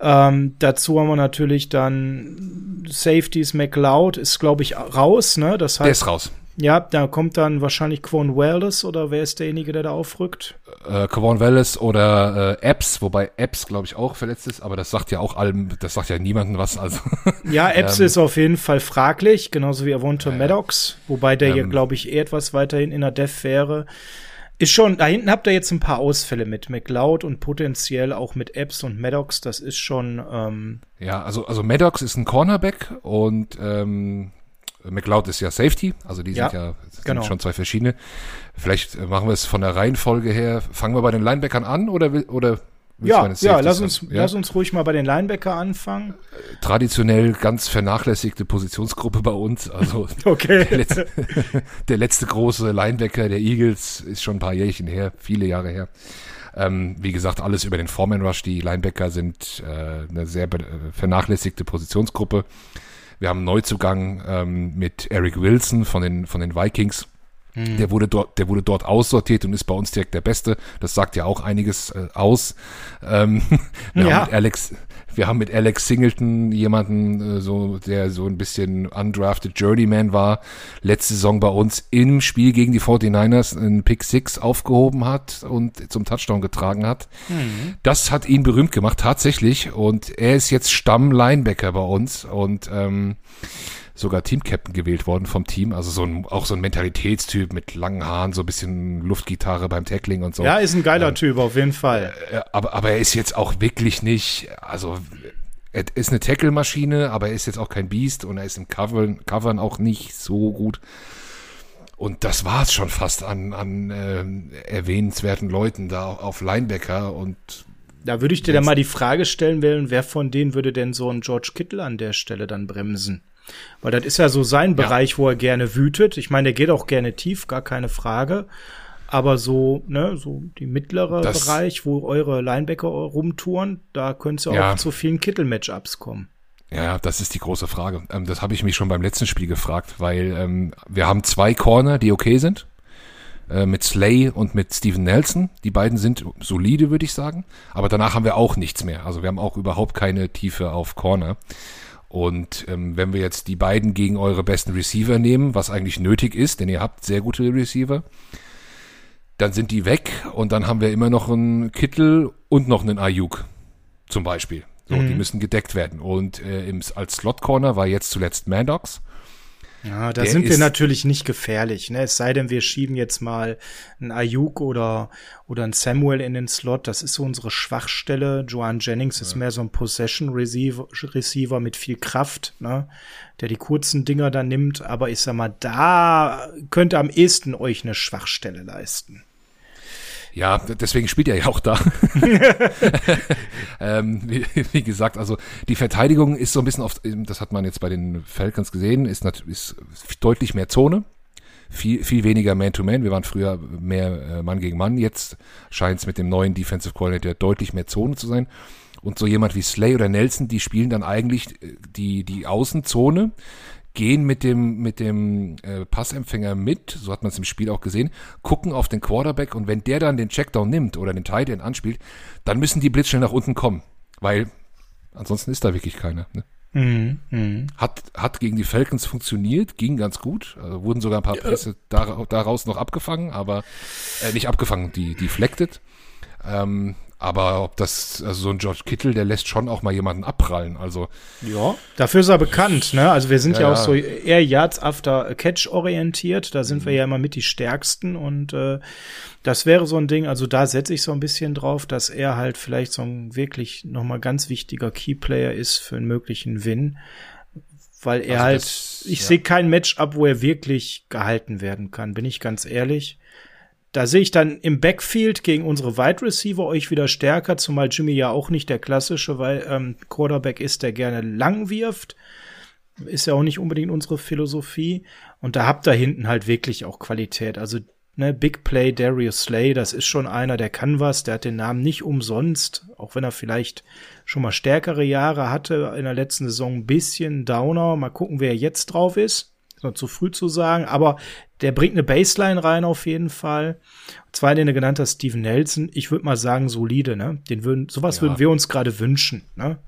Ähm, dazu haben wir natürlich dann Safeties, McLeod ist, glaube ich, raus, ne? Das der heißt, ist raus. ja, da kommt dann wahrscheinlich Quan Wallace oder wer ist derjenige, der da aufrückt? Äh, Kavon Wallace oder äh, Epps, wobei Epps, glaube ich, auch verletzt ist, aber das sagt ja auch allem, das sagt ja niemandem was. Also Ja, Epps Ähm, ist auf jeden Fall fraglich, genauso wie Avonte Maddox, wobei der hier, Ähm, glaube ich, eher etwas weiterhin in der Def wäre. Ist schon, da hinten habt ihr jetzt ein paar Ausfälle mit McLeod und potenziell auch mit Epps und Maddox, das ist schon, ähm, Ja, also, also Maddox ist ein Cornerback und ähm, McLeod ist ja Safety, also die Ja, sind ja das sind genau. schon zwei verschiedene. Vielleicht äh, machen wir es von der Reihenfolge her. Fangen wir bei den Linebackern an oder oder ja, ja, lass uns, ja? lass uns ruhig mal bei den Linebacker anfangen. Traditionell ganz vernachlässigte Positionsgruppe bei uns. Also Okay. der letzte, der letzte große Linebacker der Eagles ist schon ein paar Jährchen her, viele Jahre her. Ähm, wie gesagt, alles über den Foreman Rush. Die Linebacker sind äh, eine sehr äh, vernachlässigte Positionsgruppe. Wir haben einen Neuzugang ähm, mit Eric Wilson von den, von den Vikings. Der wurde dort, der wurde dort aussortiert und ist bei uns direkt der Beste. Das sagt ja auch einiges äh, aus. Ähm, wir, Ja. haben mit Alex, wir haben mit Alex Singleton jemanden, äh, so, der so ein bisschen undrafted Journeyman war, letzte Saison bei uns im Spiel gegen die 49ers einen Pick Six aufgehoben hat und zum Touchdown getragen hat. Das hat ihn berühmt gemacht, tatsächlich. Und er ist jetzt Stamm-Linebacker bei uns und ähm, sogar Team-Captain gewählt worden vom Team. Also so ein, auch so ein Mentalitätstyp mit langen Haaren, so ein bisschen Luftgitarre beim Tackling und so. Ja, ist ein geiler Typ, auf jeden Fall. Äh, aber, aber er ist jetzt auch wirklich nicht, also er ist eine Tackle-Maschine, aber er ist jetzt auch kein Biest und er ist im Covern, Covern auch nicht so gut. Und das war es schon fast an, an ähm, erwähnenswerten Leuten da auf Linebacker und Da würde ich dir dann mal die Frage stellen wollen, wer von denen würde denn so ein George Kittle an der Stelle dann bremsen? Weil das ist ja so sein Bereich, wo er gerne wütet. Ich meine, der geht auch gerne tief, gar keine Frage. Aber so, ne, so die mittlere Das- Bereich, wo eure Linebacker rumtouren, da könnte es ja Ja. auch zu vielen Kittel-Matchups kommen. Ja, das ist die große Frage. Ähm, das habe ich mich schon beim letzten Spiel gefragt, weil ähm, wir haben zwei Corner, die okay sind. Äh, mit Slay und mit Steven Nelson. Die beiden sind solide, würde ich sagen. Aber danach haben wir auch nichts mehr. Also wir haben auch überhaupt keine Tiefe auf Corner. Und ähm, wenn wir jetzt die beiden gegen eure besten Receiver nehmen, was eigentlich nötig ist, denn ihr habt sehr gute Receiver, dann sind die weg und dann haben wir immer noch einen Kittel und noch einen Ayuk zum Beispiel. So, die müssen gedeckt werden. Und äh, im, als Slot Corner war jetzt zuletzt Maddox. Ja, da Der sind wir natürlich nicht gefährlich. Ne? Es sei denn, wir schieben jetzt mal einen Ayuk oder, oder einen Samuel in den Slot. Das ist so unsere Schwachstelle. Joan Jennings ist mehr so ein Possession Receiver, Receiver mit viel Kraft, ne? der die kurzen Dinger dann nimmt. Aber ich sag mal, da könnte am ehesten euch eine Schwachstelle leisten. Ja, deswegen spielt er ja auch da. ähm, wie, wie gesagt, also die Verteidigung ist so ein bisschen oft, das hat man jetzt bei den Falcons gesehen, ist, nat- ist deutlich mehr Zone. viel, viel weniger Man-to-Man. Wir waren früher mehr äh, Mann gegen Mann. Jetzt scheint es mit dem neuen Defensive Coordinator deutlich mehr Zone zu sein. Und so jemand wie Slay oder Nelson, die spielen dann eigentlich äh, die, die Außenzone, gehen mit dem, mit dem äh, Passempfänger mit, so hat man es im Spiel auch gesehen, gucken auf den Quarterback und wenn der dann den Checkdown nimmt oder den Tight End anspielt, dann müssen die blitzschnell nach unten kommen, weil ansonsten ist da wirklich keiner. Ne? Mhm, mh. Hat, hat gegen die Falcons funktioniert, ging ganz gut. Also wurden sogar ein paar Pässe ja. daraus noch abgefangen, aber äh, nicht abgefangen, die deflected. Ähm, aber ob das, also so ein George Kittle, der lässt schon auch mal jemanden abprallen. Also ja, dafür ist er bekannt. Ne? Also wir sind ja, ja auch so eher Yards after Catch orientiert. Da sind mhm. wir ja immer mit die Stärksten und äh, das wäre so ein Ding. Also da setze ich so ein bisschen drauf, dass er halt vielleicht so ein wirklich noch mal ganz wichtiger Keyplayer ist für einen möglichen Win, weil er also halt, das, ich ja. sehe kein Matchup, wo er wirklich gehalten werden kann. Bin ich ganz ehrlich. Da sehe ich dann im Backfield gegen unsere Wide Receiver euch wieder stärker, zumal Jimmy ja auch nicht der klassische weil, ähm, Quarterback ist, der gerne lang wirft. Ist ja auch nicht unbedingt unsere Philosophie. Und da habt ihr hinten halt wirklich auch Qualität. Also ne, Big Play Darius Slay, das ist schon einer, der kann was. Der hat den Namen nicht umsonst, auch wenn er vielleicht schon mal stärkere Jahre hatte. In der letzten Saison ein bisschen Downer. Mal gucken, wer jetzt drauf ist. Ist noch zu früh zu sagen, aber der bringt eine Baseline rein auf jeden Fall. Zwei, den du genannt hast, Steven Nelson. Ich würde mal sagen, solide, ne? Den würden, sowas ja. würden wir uns gerade wünschen, ne?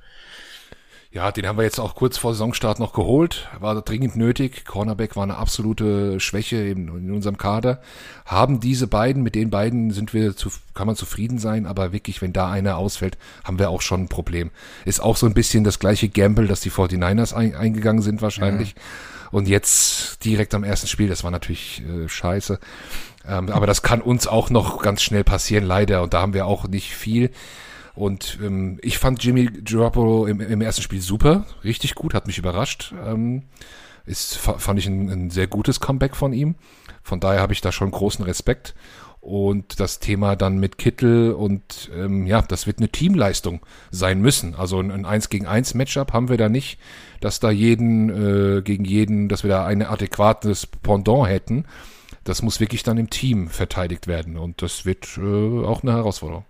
Ja, den haben wir jetzt auch kurz vor Saisonstart noch geholt. War dringend nötig. Cornerback war eine absolute Schwäche in, in unserem Kader. Haben diese beiden, mit den beiden sind wir zu, kann man zufrieden sein, aber wirklich, wenn da einer ausfällt, haben wir auch schon ein Problem. Ist auch so ein bisschen das gleiche Gamble, dass die 49ers ein, eingegangen sind wahrscheinlich. Ja. Und jetzt direkt am ersten Spiel, das war natürlich äh, scheiße. Ähm, aber das kann uns auch noch ganz schnell passieren, leider. Und da haben wir auch nicht viel. Und ähm, ich fand Jimmy Garoppolo im, im ersten Spiel super, richtig gut, hat mich überrascht. Ähm, ist, fand ich ein, ein sehr gutes Comeback von ihm. Von daher habe ich da schon großen Respekt. Und das Thema dann mit Kittel und ähm, ja, das wird eine Teamleistung sein müssen. Also ein, ein 1 gegen 1 Matchup haben wir da nicht, dass da jeden äh, gegen jeden, dass wir da ein adäquates Pendant hätten. Das muss wirklich dann im Team verteidigt werden und das wird äh, auch eine Herausforderung.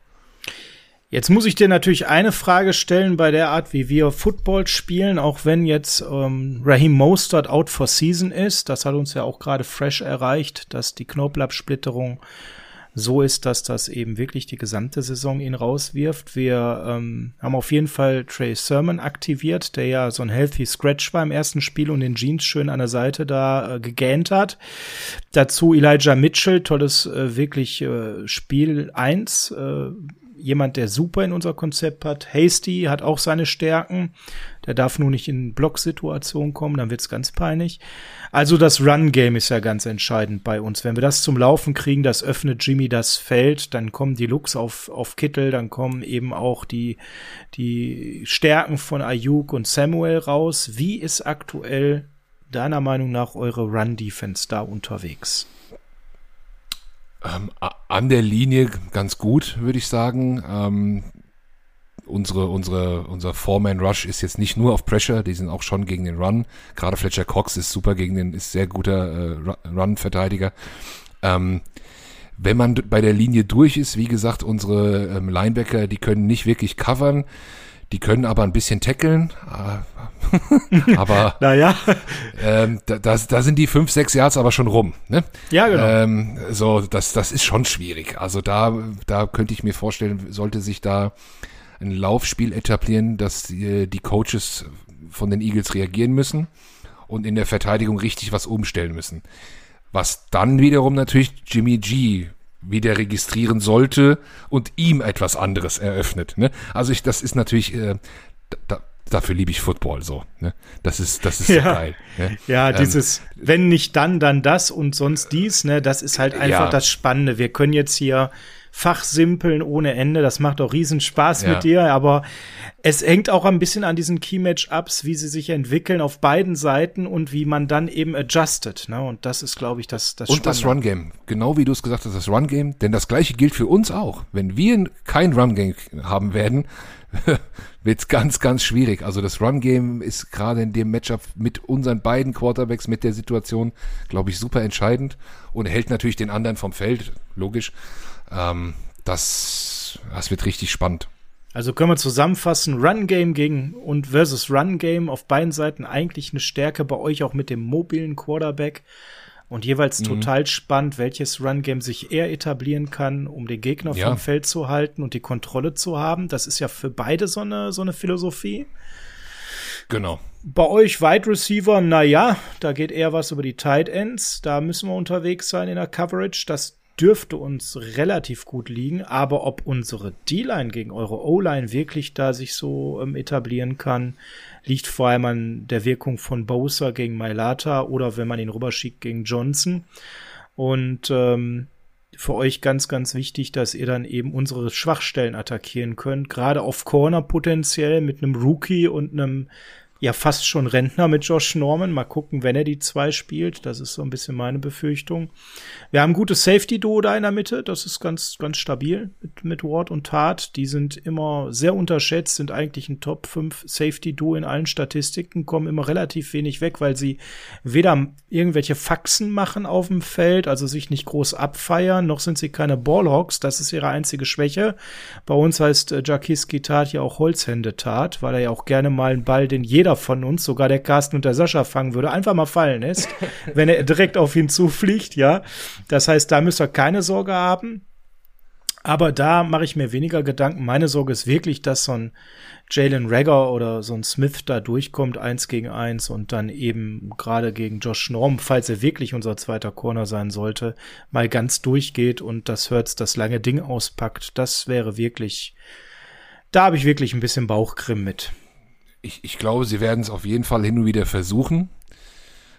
Jetzt muss ich dir natürlich eine Frage stellen bei der Art, wie wir Football spielen, auch wenn jetzt ähm, Raheem Mostert out for season ist. Das hat uns ja auch gerade fresh erreicht, dass die Knoblauchsplitterung so ist, dass das eben wirklich die gesamte Saison ihn rauswirft. Wir ähm, haben auf jeden Fall Trey Sermon aktiviert, der ja so ein Healthy Scratch war im ersten Spiel und den Jeans schön an der Seite da äh, gegähnt hat. Dazu Elijah Mitchell, tolles äh, wirklich äh, Spiel eins. Äh, jemand, der super in unser Konzept hat. Hasty hat auch seine Stärken. Der darf nur nicht in Blocksituationen kommen, dann wird's ganz peinlich. Also das Run-Game ist ja ganz entscheidend bei uns. Wenn wir das zum Laufen kriegen, das öffnet Jimmy das Feld, dann kommen die Looks auf, auf Kittel, dann kommen eben auch die, die Stärken von Ayuk und Samuel raus. Wie ist aktuell deiner Meinung nach eure Run-Defense da unterwegs? Ähm, an der Linie ganz gut, würde ich sagen. Ähm, unsere, unsere, unser Four-Man-Rush ist jetzt nicht nur auf Pressure, die sind auch schon gegen den Run. Gerade Fletcher Cox ist super gegen den, ist sehr guter äh, Run-Verteidiger. Ähm, wenn man bei der Linie durch ist, wie gesagt, unsere ähm, Linebacker, die können nicht wirklich covern. Die können aber ein bisschen tackeln, äh, aber naja. ähm, da, da, da sind die fünf, sechs Yards aber schon rum. Ne? Ja, genau. Ähm, so, das, das ist schon schwierig. Also da, da könnte ich mir vorstellen, sollte sich da ein Laufspiel etablieren, dass die, die Coaches von den Eagles reagieren müssen und in der Verteidigung richtig was umstellen müssen. Was dann wiederum natürlich Jimmy G wieder registrieren sollte und ihm etwas anderes eröffnet. Ne? Also ich, das ist natürlich, äh, da, dafür liebe ich Football so. Ne? Das ist, das ist ja. so geil. Ne? Ja, ähm, dieses, wenn nicht dann, dann das und sonst dies, ne, das ist halt einfach ja. das Spannende. Wir können jetzt hier fachsimpeln ohne Ende. Das macht auch riesen Spaß ja. mit dir, aber es hängt auch ein bisschen an diesen Key-Match-Ups, wie sie sich entwickeln auf beiden Seiten und wie man dann eben adjustet. Ne? Und das ist, glaube ich, das, das Und Spannende. das Run-Game. Genau wie du es gesagt hast, das Run-Game. Denn das gleiche gilt für uns auch. Wenn wir kein Run-Game haben werden, wird ganz, ganz schwierig. Also das Run-Game ist gerade in dem Matchup mit unseren beiden Quarterbacks, mit der Situation, glaube ich, super entscheidend und hält natürlich den anderen vom Feld, logisch. Ähm, das, das wird richtig spannend. Also können wir zusammenfassen, Run Game gegen und versus Run Game auf beiden Seiten eigentlich eine Stärke bei euch auch mit dem mobilen Quarterback und jeweils mhm. total spannend, welches Run Game sich eher etablieren kann, um den Gegner ja. vom Feld zu halten und die Kontrolle zu haben. Das ist ja für beide so eine so eine Philosophie. Genau. Bei euch Wide Receiver, na ja, da geht eher was über die Tight Ends. Da müssen wir unterwegs sein in der Coverage. Das dürfte uns relativ gut liegen, aber ob unsere D-Line gegen eure O-Line wirklich da sich so ähm, etablieren kann, liegt vor allem an der Wirkung von Bowser gegen Mailata oder wenn man ihn rüberschickt gegen Johnson. Und ähm, für euch ganz, ganz wichtig, dass ihr dann eben unsere Schwachstellen attackieren könnt, gerade auf Corner potenziell mit einem Rookie und einem ja fast schon Rentner mit Josh Norman. Mal gucken, wenn er die zwei spielt. Das ist so ein bisschen meine Befürchtung. Wir haben ein gutes Safety-Duo da in der Mitte. Das ist ganz, ganz stabil mit, mit Ward und Tat. Die sind immer sehr unterschätzt, sind eigentlich ein Top 5 Safety-Duo in allen Statistiken, kommen immer relativ wenig weg, weil sie weder irgendwelche Faxen machen auf dem Feld, also sich nicht groß abfeiern, noch sind sie keine Ballhawks. Das ist ihre einzige Schwäche. Bei uns heißt äh, Jakiski Tat ja auch Holzhände Tat, weil er ja auch gerne mal einen Ball, den jeder jeder von uns, sogar der Carsten und der Sascha fangen würde, einfach mal fallen lässt, wenn er direkt auf ihn zufliegt, ja. Das heißt, da müsst ihr keine Sorge haben. Aber da mache ich mir weniger Gedanken. Meine Sorge ist wirklich, dass so ein Jalen Rager oder so ein Smith da durchkommt, eins gegen eins und dann eben gerade gegen Josh Norm, falls er wirklich unser zweiter Corner sein sollte, mal ganz durchgeht und das Hurts das lange Ding auspackt. Das wäre wirklich, da habe ich wirklich ein bisschen Bauchkrimm mit ich, ich glaube, sie werden es auf jeden Fall hin und wieder versuchen.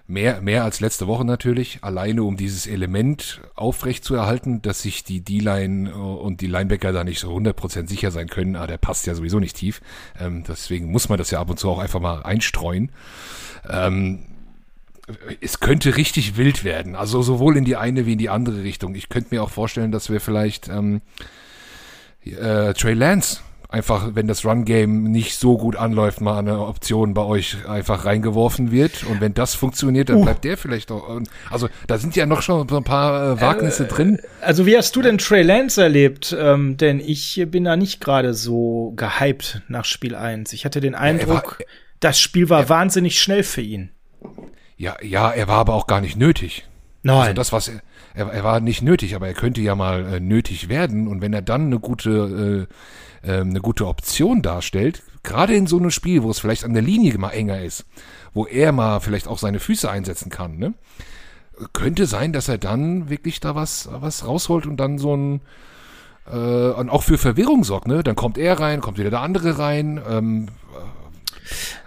Mehr, mehr als letzte Woche natürlich, alleine um dieses Element aufrecht zu erhalten, dass sich die D-Line äh, und die Linebacker da nicht so 100% sicher sein können. Ah, der passt ja sowieso nicht tief. Ähm, deswegen muss man das ja ab und zu auch einfach mal einstreuen. Ähm, es könnte richtig wild werden. Also sowohl in die eine wie in die andere Richtung. Ich könnte mir auch vorstellen, dass wir vielleicht ähm, äh, Trey Lance einfach, wenn das Run-Game nicht so gut anläuft, mal eine Option bei euch einfach reingeworfen wird. Und wenn das funktioniert, dann uh. bleibt der vielleicht auch. Also da sind ja noch schon so ein paar äh, Wagnisse äh, drin. Also wie hast du denn Trey Lance erlebt? Ähm, denn ich bin da nicht gerade so gehypt nach Spiel 1. Ich hatte den Eindruck, ja, war, das Spiel war er, wahnsinnig schnell für ihn. Ja, ja, er war aber auch gar nicht nötig. Nein. Also das, was er, er, er war nicht nötig, aber er könnte ja mal äh, nötig werden. Und wenn er dann eine gute äh, ähm, eine gute Option darstellt, gerade in so einem Spiel, wo es vielleicht an der Linie mal enger ist, wo er mal vielleicht auch seine Füße einsetzen kann, ne? Könnte sein, dass er dann wirklich da was, was rausholt und dann so ein äh, und auch für Verwirrung sorgt, ne? Dann kommt er rein, kommt wieder der andere rein. Ähm,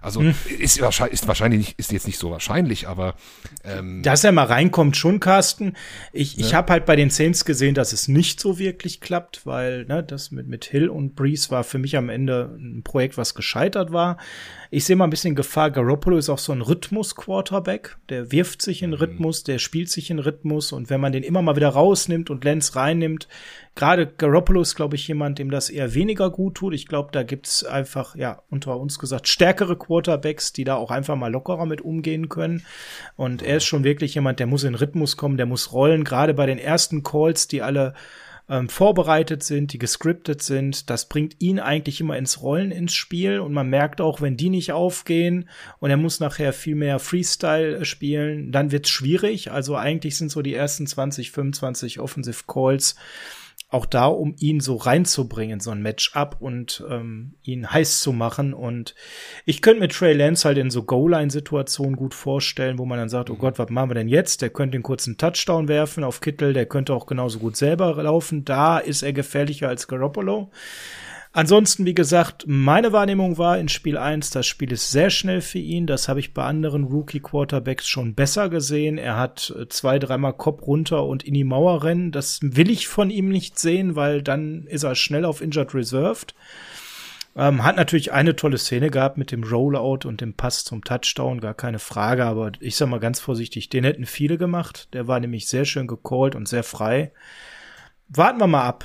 also hm. ist, wahrscheinlich, ist wahrscheinlich nicht, ist jetzt nicht so wahrscheinlich, aber ähm, dass er mal reinkommt, schon, Carsten. Ich, ja. ich habe halt bei den Saints gesehen, dass es nicht so wirklich klappt, weil ne, das mit mit Hill und Breeze war für mich am Ende ein Projekt, was gescheitert war. Ich sehe mal ein bisschen Gefahr. Garoppolo ist auch so ein Rhythmus-Quarterback. Der wirft sich in mhm. Rhythmus, der spielt sich in Rhythmus. Und wenn man den immer mal wieder rausnimmt und Lenz reinnimmt, gerade Garoppolo ist, glaube ich, jemand, dem das eher weniger gut tut. Ich glaube, da gibt's einfach, ja, unter uns gesagt, stärkere Quarterbacks, die da auch einfach mal lockerer mit umgehen können. Und er ist schon wirklich jemand, der muss in Rhythmus kommen, der muss rollen. Gerade bei den ersten Calls, die alle ähm, vorbereitet sind, die gescriptet sind. Das bringt ihn eigentlich immer ins Rollen ins Spiel und man merkt auch, wenn die nicht aufgehen und er muss nachher viel mehr Freestyle spielen, dann wird's schwierig. Also eigentlich sind so die ersten 20, 25 Offensive Calls auch da, um ihn so reinzubringen, so ein Matchup und ähm, ihn heiß zu machen. Und ich könnte mir Trey Lance halt in so Goal-Line-Situationen gut vorstellen, wo man dann sagt, oh mhm. Gott, was machen wir denn jetzt? Der könnte den kurzen Touchdown werfen auf Kittel, der könnte auch genauso gut selber laufen. Da ist er gefährlicher als Garoppolo. Ansonsten, wie gesagt, meine Wahrnehmung war in Spiel 1, das Spiel ist sehr schnell für ihn. Das habe ich bei anderen Rookie-Quarterbacks schon besser gesehen. Er hat äh, zwei, dreimal Kopf runter und in die Mauer rennen. Das will ich von ihm nicht sehen, weil dann ist er schnell auf Injured Reserved. Ähm, hat natürlich eine tolle Szene gehabt mit dem Rollout und dem Pass zum Touchdown, gar keine Frage, aber ich sag mal ganz vorsichtig, den hätten viele gemacht. Der war nämlich sehr schön gecallt und sehr frei. Warten wir mal ab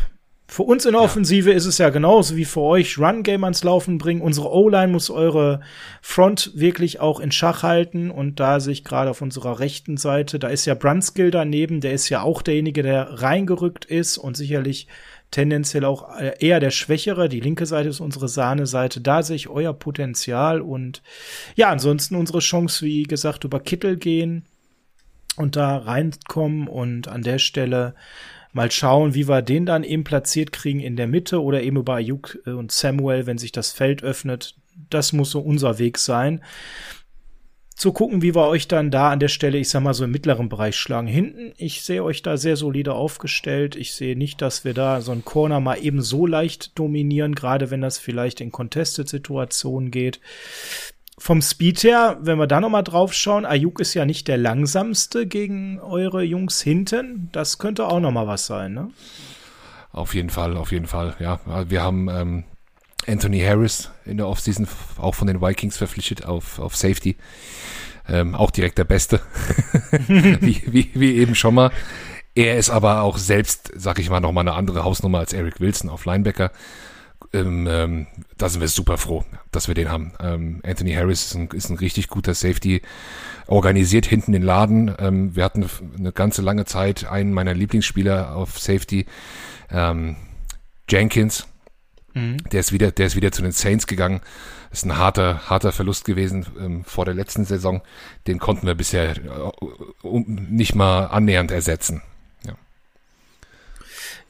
Für uns in der Offensive ja. ist es ja genauso wie für euch Run-Game ans Laufen bringen. Unsere O-Line muss eure Front wirklich auch in Schach halten. Und da sehe ich gerade auf unserer rechten Seite, da ist ja Brunskill daneben, der ist ja auch derjenige, der reingerückt ist und sicherlich tendenziell auch äh, eher der Schwächere. Die linke Seite ist unsere Sahne-Seite. Da sehe ich euer Potenzial und ja, ansonsten unsere Chance, wie gesagt, über Kittel gehen und da reinkommen und an der Stelle mal schauen, wie wir den dann eben platziert kriegen in der Mitte oder eben über Ayuk äh, und Samuel, wenn sich das Feld öffnet. Das muss so unser Weg sein. Zu gucken, wie wir euch dann da an der Stelle, ich sag mal, so im mittleren Bereich schlagen. Hinten, ich sehe euch da sehr solide aufgestellt. Ich sehe nicht, dass wir da so einen Corner mal eben so leicht dominieren, gerade wenn das vielleicht in Contested-Situationen geht vom Speed her, wenn wir da noch mal drauf schauen, Ayuk ist ja nicht der langsamste gegen eure Jungs hinten. Das könnte auch noch mal was sein, ne? Auf jeden Fall, auf jeden Fall. Ja, wir haben ähm, Anthony Harris in der Offseason auch von den Vikings verpflichtet auf, auf Safety. Ähm, auch direkt der Beste, wie, wie, wie eben schon mal. Er ist aber auch selbst, sag ich mal, noch mal eine andere Hausnummer als Eric Wilson auf Linebacker ähm, ähm, da sind wir super froh, dass wir den haben. Ähm, Anthony Harris ist ein, ist ein richtig guter Safety, organisiert hinten den Laden. Ähm, wir hatten eine ganze lange Zeit einen meiner Lieblingsspieler auf Safety, ähm, Jenkins. Mhm. Der ist wieder, der ist wieder zu den Saints gegangen. Das ist ein harter, harter Verlust gewesen ähm, vor der letzten Saison. Den konnten wir bisher äh, nicht mal annähernd ersetzen.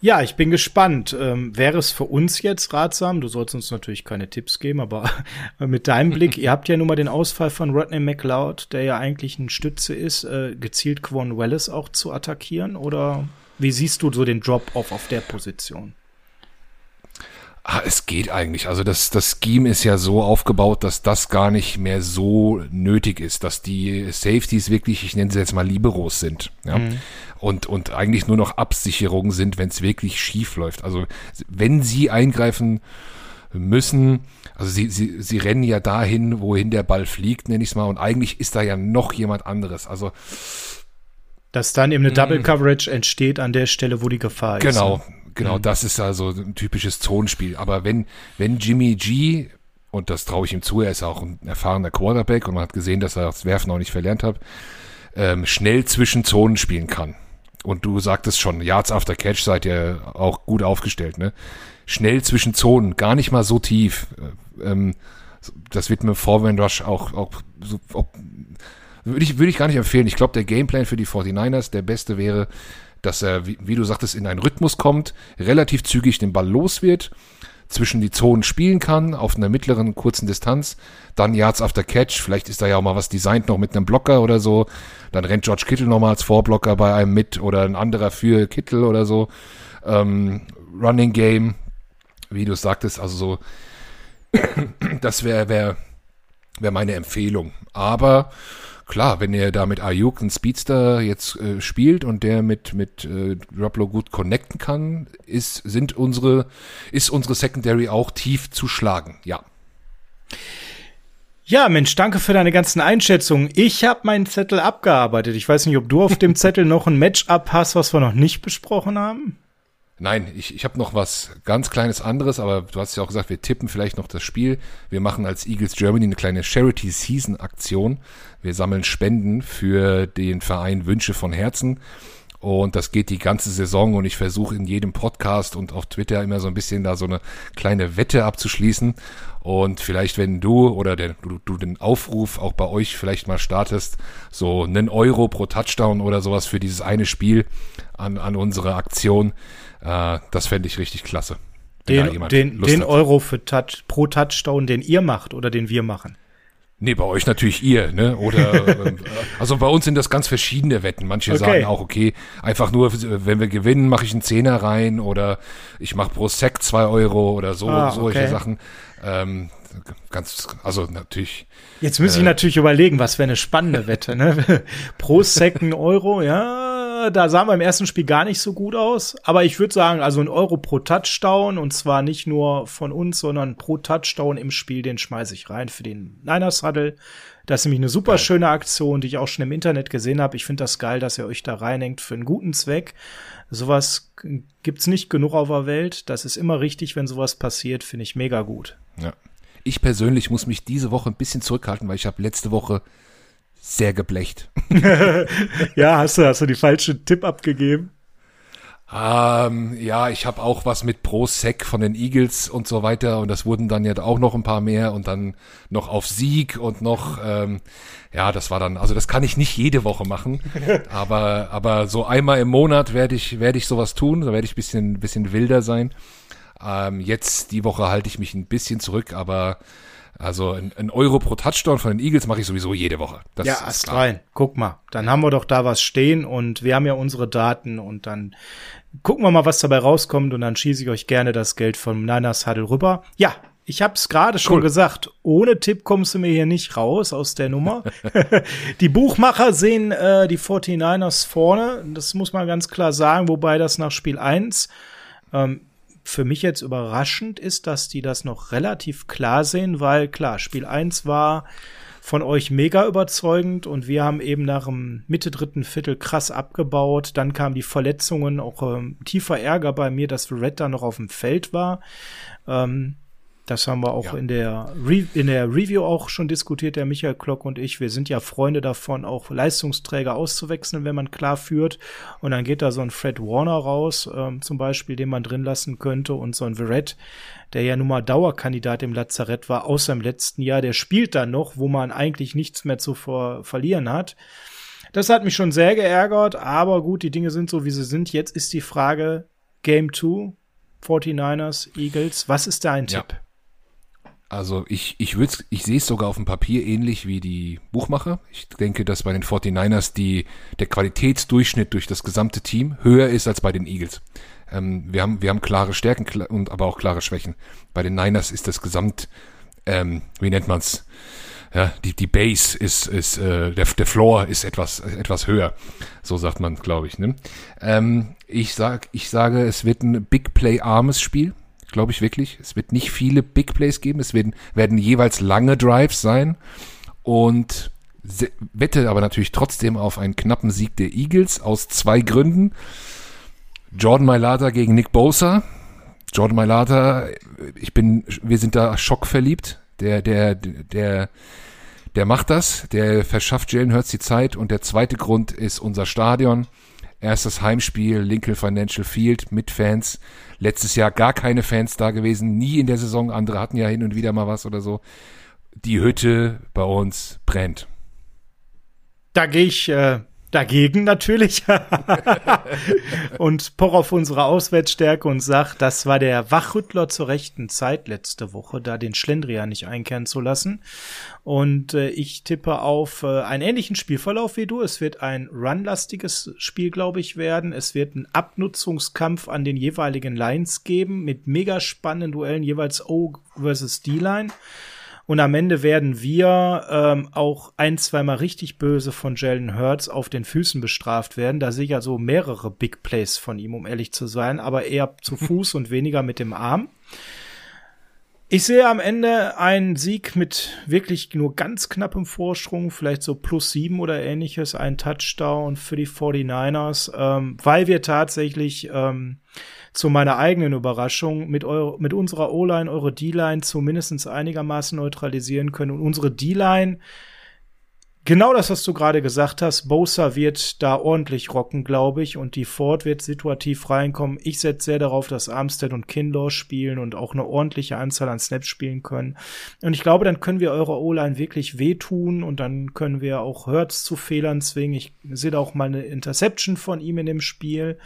Ja, ich bin gespannt. Ähm, wäre es für uns jetzt ratsam, du sollst uns natürlich keine Tipps geben, aber mit deinem Blick, ihr habt ja nun mal den Ausfall von Rodney McLeod, der ja eigentlich ein Stütze ist, äh, gezielt Quan Wallace auch zu attackieren? Oder wie siehst du so den Drop-Off auf der Position? Ah, es geht eigentlich. Also das, das Scheme ist ja so aufgebaut, dass das gar nicht mehr so nötig ist, dass die Safeties wirklich, ich nenne sie jetzt mal Liberos sind. Ja? Mhm und, und eigentlich nur noch Absicherungen sind, wenn es wirklich schief läuft. Also wenn sie eingreifen müssen, also sie, sie, sie rennen ja dahin, wohin der Ball fliegt, nenne ich es mal, und eigentlich ist da ja noch jemand anderes. Also dass dann eben eine Double Coverage entsteht an der Stelle, wo die Gefahr genau, ist. Genau, genau, mhm. das ist also ein typisches Zonenspiel. Aber wenn, wenn Jimmy G, und das traue ich ihm zu, er ist auch ein erfahrener Quarterback und man hat gesehen, dass er das Werfen auch nicht verlernt hat, ähm, schnell zwischen Zonen spielen kann und du sagtest schon, Yards after Catch seid ihr auch gut aufgestellt, ne? Schnell zwischen Zonen, gar nicht mal so tief. Ähm, das wird mir Forward Rush auch, auch so, ob, würde ich, würde ich gar nicht empfehlen. Ich glaube, der Gameplan für die 49ers, der beste wäre, dass er, wie, wie du sagtest, in einen Rhythmus kommt, relativ zügig den Ball los wird zwischen die Zonen spielen kann, auf einer mittleren, kurzen Distanz. Dann Yards after Catch, vielleicht ist da ja auch mal was designt noch mit einem Blocker oder so. Dann rennt George Kittle nochmal als Vorblocker bei einem mit oder ein anderer für Kittle oder so. Ähm, Running Game, wie du es sagtest, also so, das wäre wär, wär meine Empfehlung. Aber klar, wenn ihr da mit Ayuk einen Speedster jetzt äh, spielt und der mit mit äh, Garoppolo gut connecten kann, ist sind unsere ist unsere Secondary auch tief zu schlagen. Ja. Ja, Mensch, danke für deine ganzen Einschätzungen. Ich habe meinen Zettel abgearbeitet. Ich weiß nicht, ob du auf dem Zettel noch ein Matchup hast, was wir noch nicht besprochen haben. Nein, ich, ich habe noch was ganz kleines anderes, aber du hast ja auch gesagt, wir tippen vielleicht noch das Spiel. Wir machen als Eagles Germany eine kleine Charity Season Aktion. Wir sammeln Spenden für den Verein Wünsche von Herzen. Und das geht die ganze Saison und ich versuche in jedem Podcast und auf Twitter immer so ein bisschen da so eine kleine Wette abzuschließen. Und vielleicht, wenn du oder der, du, du den Aufruf auch bei euch vielleicht mal startest, so einen Euro pro Touchdown oder sowas für dieses eine Spiel an, an unsere Aktion, äh, das fände ich richtig klasse. Den, den, den Euro für Touch, pro Touchdown, den ihr macht oder den wir machen. Nee, bei euch natürlich ihr, ne? Oder ähm, also bei uns sind das ganz verschiedene Wetten. Manche okay. sagen auch, okay, einfach nur, wenn wir gewinnen, mache ich einen Zehner rein oder ich mache pro Sec zwei Euro oder so, ah, solche okay. Sachen. Ähm, ganz, also natürlich. Jetzt muss äh, ich natürlich überlegen, was wäre eine spannende Wette, ne? pro Sec ein Euro, ja, Äh, da sahen wir im ersten Spiel gar nicht so gut aus. Aber ich würde sagen, also ein Euro pro Touchdown und zwar nicht nur von uns, sondern pro Touchdown im Spiel, den schmeiße ich rein für den Niners Huddle. Das ist nämlich eine super schöne Aktion, die ich auch schon im Internet gesehen habe. Ich finde das geil, dass ihr euch da reinhängt für einen guten Zweck. Sowas gibt's nicht genug auf der Welt. Das ist immer richtig, wenn sowas passiert, finde ich mega gut. Ja. Ich persönlich muss mich diese Woche ein bisschen zurückhalten, weil ich habe letzte Woche sehr geblecht. ja, hast du, hast du die falsche Tipp abgegeben? Ähm, ja, ich habe auch was mit Pro Sec von den Eagles und so weiter und das wurden dann ja auch noch ein paar mehr und dann noch auf Sieg und noch, ähm, ja, das war dann, also das kann ich nicht jede Woche machen, aber aber so einmal im Monat werde ich werde ich sowas tun, da werde ich bisschen bisschen wilder sein. Ähm, jetzt die Woche halte ich mich ein bisschen zurück, aber also ein, ein, Euro pro Touchdown von den Eagles mache ich sowieso jede Woche. Das ja, ast rein. Guck mal, dann haben wir doch da was stehen und wir haben ja unsere Daten und dann gucken wir mal, was dabei rauskommt und dann schieße ich euch gerne das Geld vom Niners Huddle rüber. Ja, ich habe es gerade schon cool. gesagt, ohne Tipp kommst du mir hier nicht raus aus der Nummer. die Buchmacher sehen äh, die 49ers vorne, das muss man ganz klar sagen, wobei das nach Spiel 1 ähm, für mich jetzt überraschend ist, dass die das noch relativ klar sehen, weil klar, Spiel 1 war von euch mega überzeugend und wir haben eben nach dem Mitte dritten Viertel krass abgebaut. Dann kamen die Verletzungen, auch ähm, tiefer Ärger bei mir, dass Red da noch auf dem Feld war. Ähm, das haben wir auch ja. in, der Re in der Review auch schon diskutiert, der Michael Klock und ich. Wir sind ja Freunde davon, auch Leistungsträger auszuwechseln, wenn man klar führt. Und dann geht da so ein Fred Warner raus, ähm, zum Beispiel, den man drin lassen könnte, und so ein Verrett, der ja nun mal Dauerkandidat im Lazarett war, außer im letzten Jahr. Der spielt dann noch, wo man eigentlich nichts mehr zu ver verlieren hat. Das hat mich schon sehr geärgert, aber gut, die Dinge sind so, wie sie sind. Jetzt ist die Frage, Game 2, 49ers, Eagles, was ist dein ja. Tipp? Also ich, ich ich sehe es sogar auf dem Papier ähnlich wie die Buchmacher. Ich denke, dass bei den 49ers die, der Qualitätsdurchschnitt durch das gesamte Team höher ist als bei den Eagles. Ähm, wir, haben, wir haben klare Stärken und aber auch klare Schwächen. Bei den Niners ist das Gesamt, ähm, wie nennt man's? Ja, die, die Base ist, ist äh, der, der Floor ist etwas, etwas höher. So sagt man, glaube ich. Ne? Ähm, ich, sag, ich sage, es wird ein Big Play armes Spiel glaube ich wirklich. Es wird nicht viele Big Plays geben. Es werden, werden jeweils lange Drives sein. Und wette aber natürlich trotzdem auf einen knappen Sieg der Eagles aus zwei Gründen. Jordan Mailata gegen Nick Bosa. Jordan Mailata, ich bin, wir sind da schockverliebt. Der, der, der, der macht das. Der verschafft Jalen Hurts die Zeit. Und der zweite Grund ist unser Stadion. Erstes Heimspiel, Lincoln Financial Field mit Fans. Letztes Jahr gar keine Fans da gewesen, nie in der Saison. Andere hatten ja hin und wieder mal was oder so. Die Hütte bei uns brennt. Da gehe ich äh, dagegen natürlich und poch auf unsere Auswärtsstärke und sag, das war der Wachrüttler zur rechten Zeit letzte Woche, da den Schlendrian nicht einkehren zu lassen. Und äh, ich tippe auf äh, einen ähnlichen Spielverlauf wie du. Es wird ein runlastiges Spiel, glaube ich, werden. Es wird einen Abnutzungskampf an den jeweiligen Lines geben mit mega spannenden Duellen jeweils O versus D-Line. Und am Ende werden wir ähm, auch ein, zweimal richtig böse von Jalen Hurts auf den Füßen bestraft werden. Da sehe ich ja so mehrere Big Plays von ihm, um ehrlich zu sein, aber eher zu Fuß und weniger mit dem Arm. Ich sehe am Ende einen Sieg mit wirklich nur ganz knappem Vorsprung, vielleicht so plus sieben oder ähnliches, ein Touchdown für die 49ers, ähm, weil wir tatsächlich ähm, zu meiner eigenen Überraschung mit, eure, mit unserer O-Line eure D-Line zumindest einigermaßen neutralisieren können. Und unsere D-Line Genau das, was du gerade gesagt hast. Bosa wird da ordentlich rocken, glaube ich, und die Ford wird situativ reinkommen. Ich setze sehr darauf, dass Armstead und Kinlaw spielen und auch eine ordentliche Anzahl an Snaps spielen können. Und ich glaube, dann können wir eure O-Line wirklich wehtun und dann können wir auch Hurts zu Fehlern zwingen. Ich sehe da auch mal eine Interception von ihm in dem Spiel.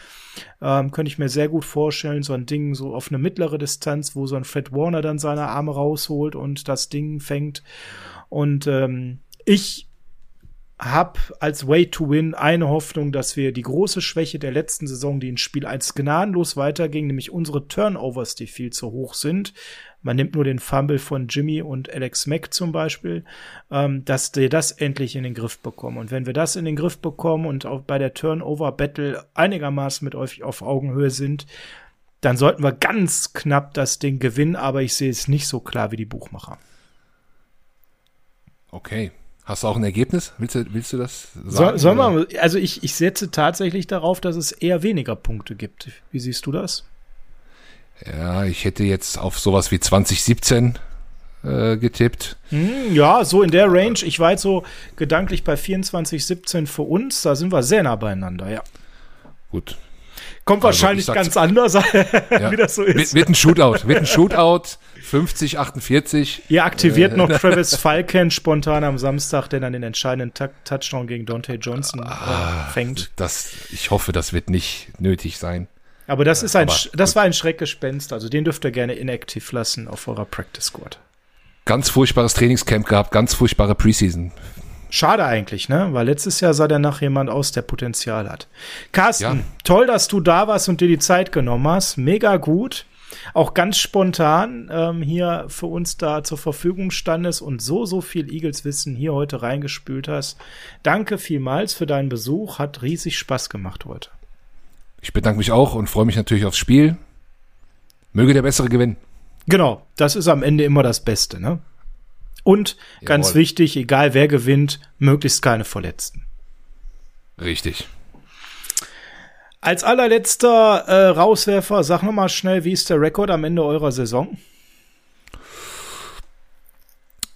Ähm, könnte ich mir sehr gut vorstellen, so ein Ding so auf eine mittlere Distanz, wo so ein Fred Warner dann seine Arme rausholt und das Ding fängt. Und ähm, ich hab als Way to Win eine Hoffnung, dass wir die große Schwäche der letzten Saison, die in Spiel 1 gnadenlos weiterging, nämlich unsere Turnovers, die viel zu hoch sind. Man nimmt nur den Fumble von Jimmy und Alex Mack zum Beispiel, ähm, dass wir das endlich in den Griff bekommen. Und wenn wir das in den Griff bekommen und auch bei der Turnover-Battle einigermaßen mit euch auf Augenhöhe sind, dann sollten wir ganz knapp das Ding gewinnen, aber ich sehe es nicht so klar wie die Buchmacher. Okay, Hast du auch ein Ergebnis? Willst du, willst du das sagen? Soll, soll also ich, ich setze tatsächlich darauf, dass es eher weniger Punkte gibt. Wie siehst du das? Ja, ich hätte jetzt auf sowas wie 2017 äh, getippt. Hm, ja, so in der Range. Ich war jetzt so gedanklich bei 24, 17 für uns. Da sind wir sehr nah beieinander, ja. Gut, Kommt also, wahrscheinlich ganz anders, ja. wie das so ist. Wird, wird ein Shootout, wird ein Shootout, 50, 48. Ihr aktiviert äh, noch Travis Falcon spontan am Samstag, der dann den entscheidenden Touchdown gegen Dante Johnson äh, ah, fängt. Das, ich hoffe, das wird nicht nötig sein. Aber das ist ein, Aber, das war ein Schreckgespenst. Also den dürft ihr gerne inaktiv lassen auf eurer Practice Squad. Ganz furchtbares Trainingscamp gehabt, ganz furchtbare Preseason. Schade eigentlich, ne? Weil letztes Jahr sah der nach jemand aus, der Potenzial hat. Carsten, ja. toll, dass du da warst und dir die Zeit genommen hast. Mega gut. Auch ganz spontan ähm, hier für uns da zur Verfügung standest und so, so viel Eagles-Wissen hier heute reingespült hast. Danke vielmals für deinen Besuch. Hat riesig Spaß gemacht heute. Ich bedanke mich auch und freue mich natürlich aufs Spiel. Möge der Bessere gewinnen. Genau, das ist am Ende immer das Beste, ne? Und Jawohl. ganz wichtig, egal wer gewinnt, möglichst keine Verletzten. Richtig. Als allerletzter äh, Rauswerfer, sag noch mal schnell, wie ist der Rekord am Ende eurer Saison?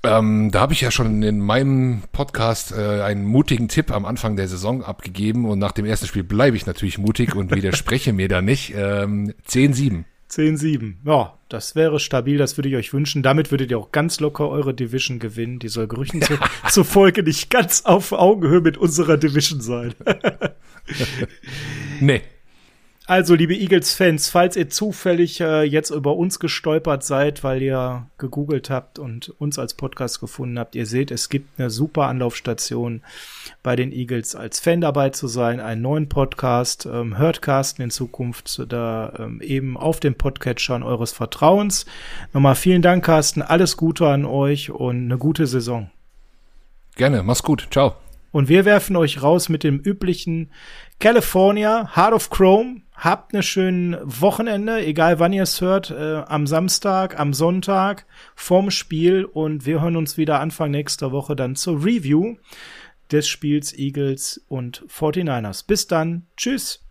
Ähm, da habe ich ja schon in meinem Podcast äh, einen mutigen Tipp am Anfang der Saison abgegeben und nach dem ersten Spiel bleibe ich natürlich mutig und widerspreche mir da nicht. Ähm, 10-7. 10-7. Ja, das wäre stabil, das würde ich euch wünschen. Damit würdet ihr auch ganz locker eure Division gewinnen. Die soll Gerüchten zu, zufolge nicht ganz auf Augenhöhe mit unserer Division sein. nee. Also, liebe Eagles-Fans, falls ihr zufällig äh, jetzt über uns gestolpert seid, weil ihr gegoogelt habt und uns als Podcast gefunden habt, ihr seht, es gibt eine super Anlaufstation bei den Eagles als Fan dabei zu sein, einen neuen Podcast, ähm, hört Carsten in Zukunft da ähm, eben auf den Podcatchern eures Vertrauens. Nochmal vielen Dank, Carsten, alles Gute an euch und eine gute Saison. Gerne, mach's gut, ciao. Und wir werfen euch raus mit dem üblichen California, Heart of Chrome, Habt eine schöne Wochenende, egal wann ihr es hört, äh, am Samstag, am Sonntag, vorm Spiel und wir hören uns wieder Anfang nächster Woche dann zur Review des Spiels Eagles und 49ers. Bis dann. Tschüss.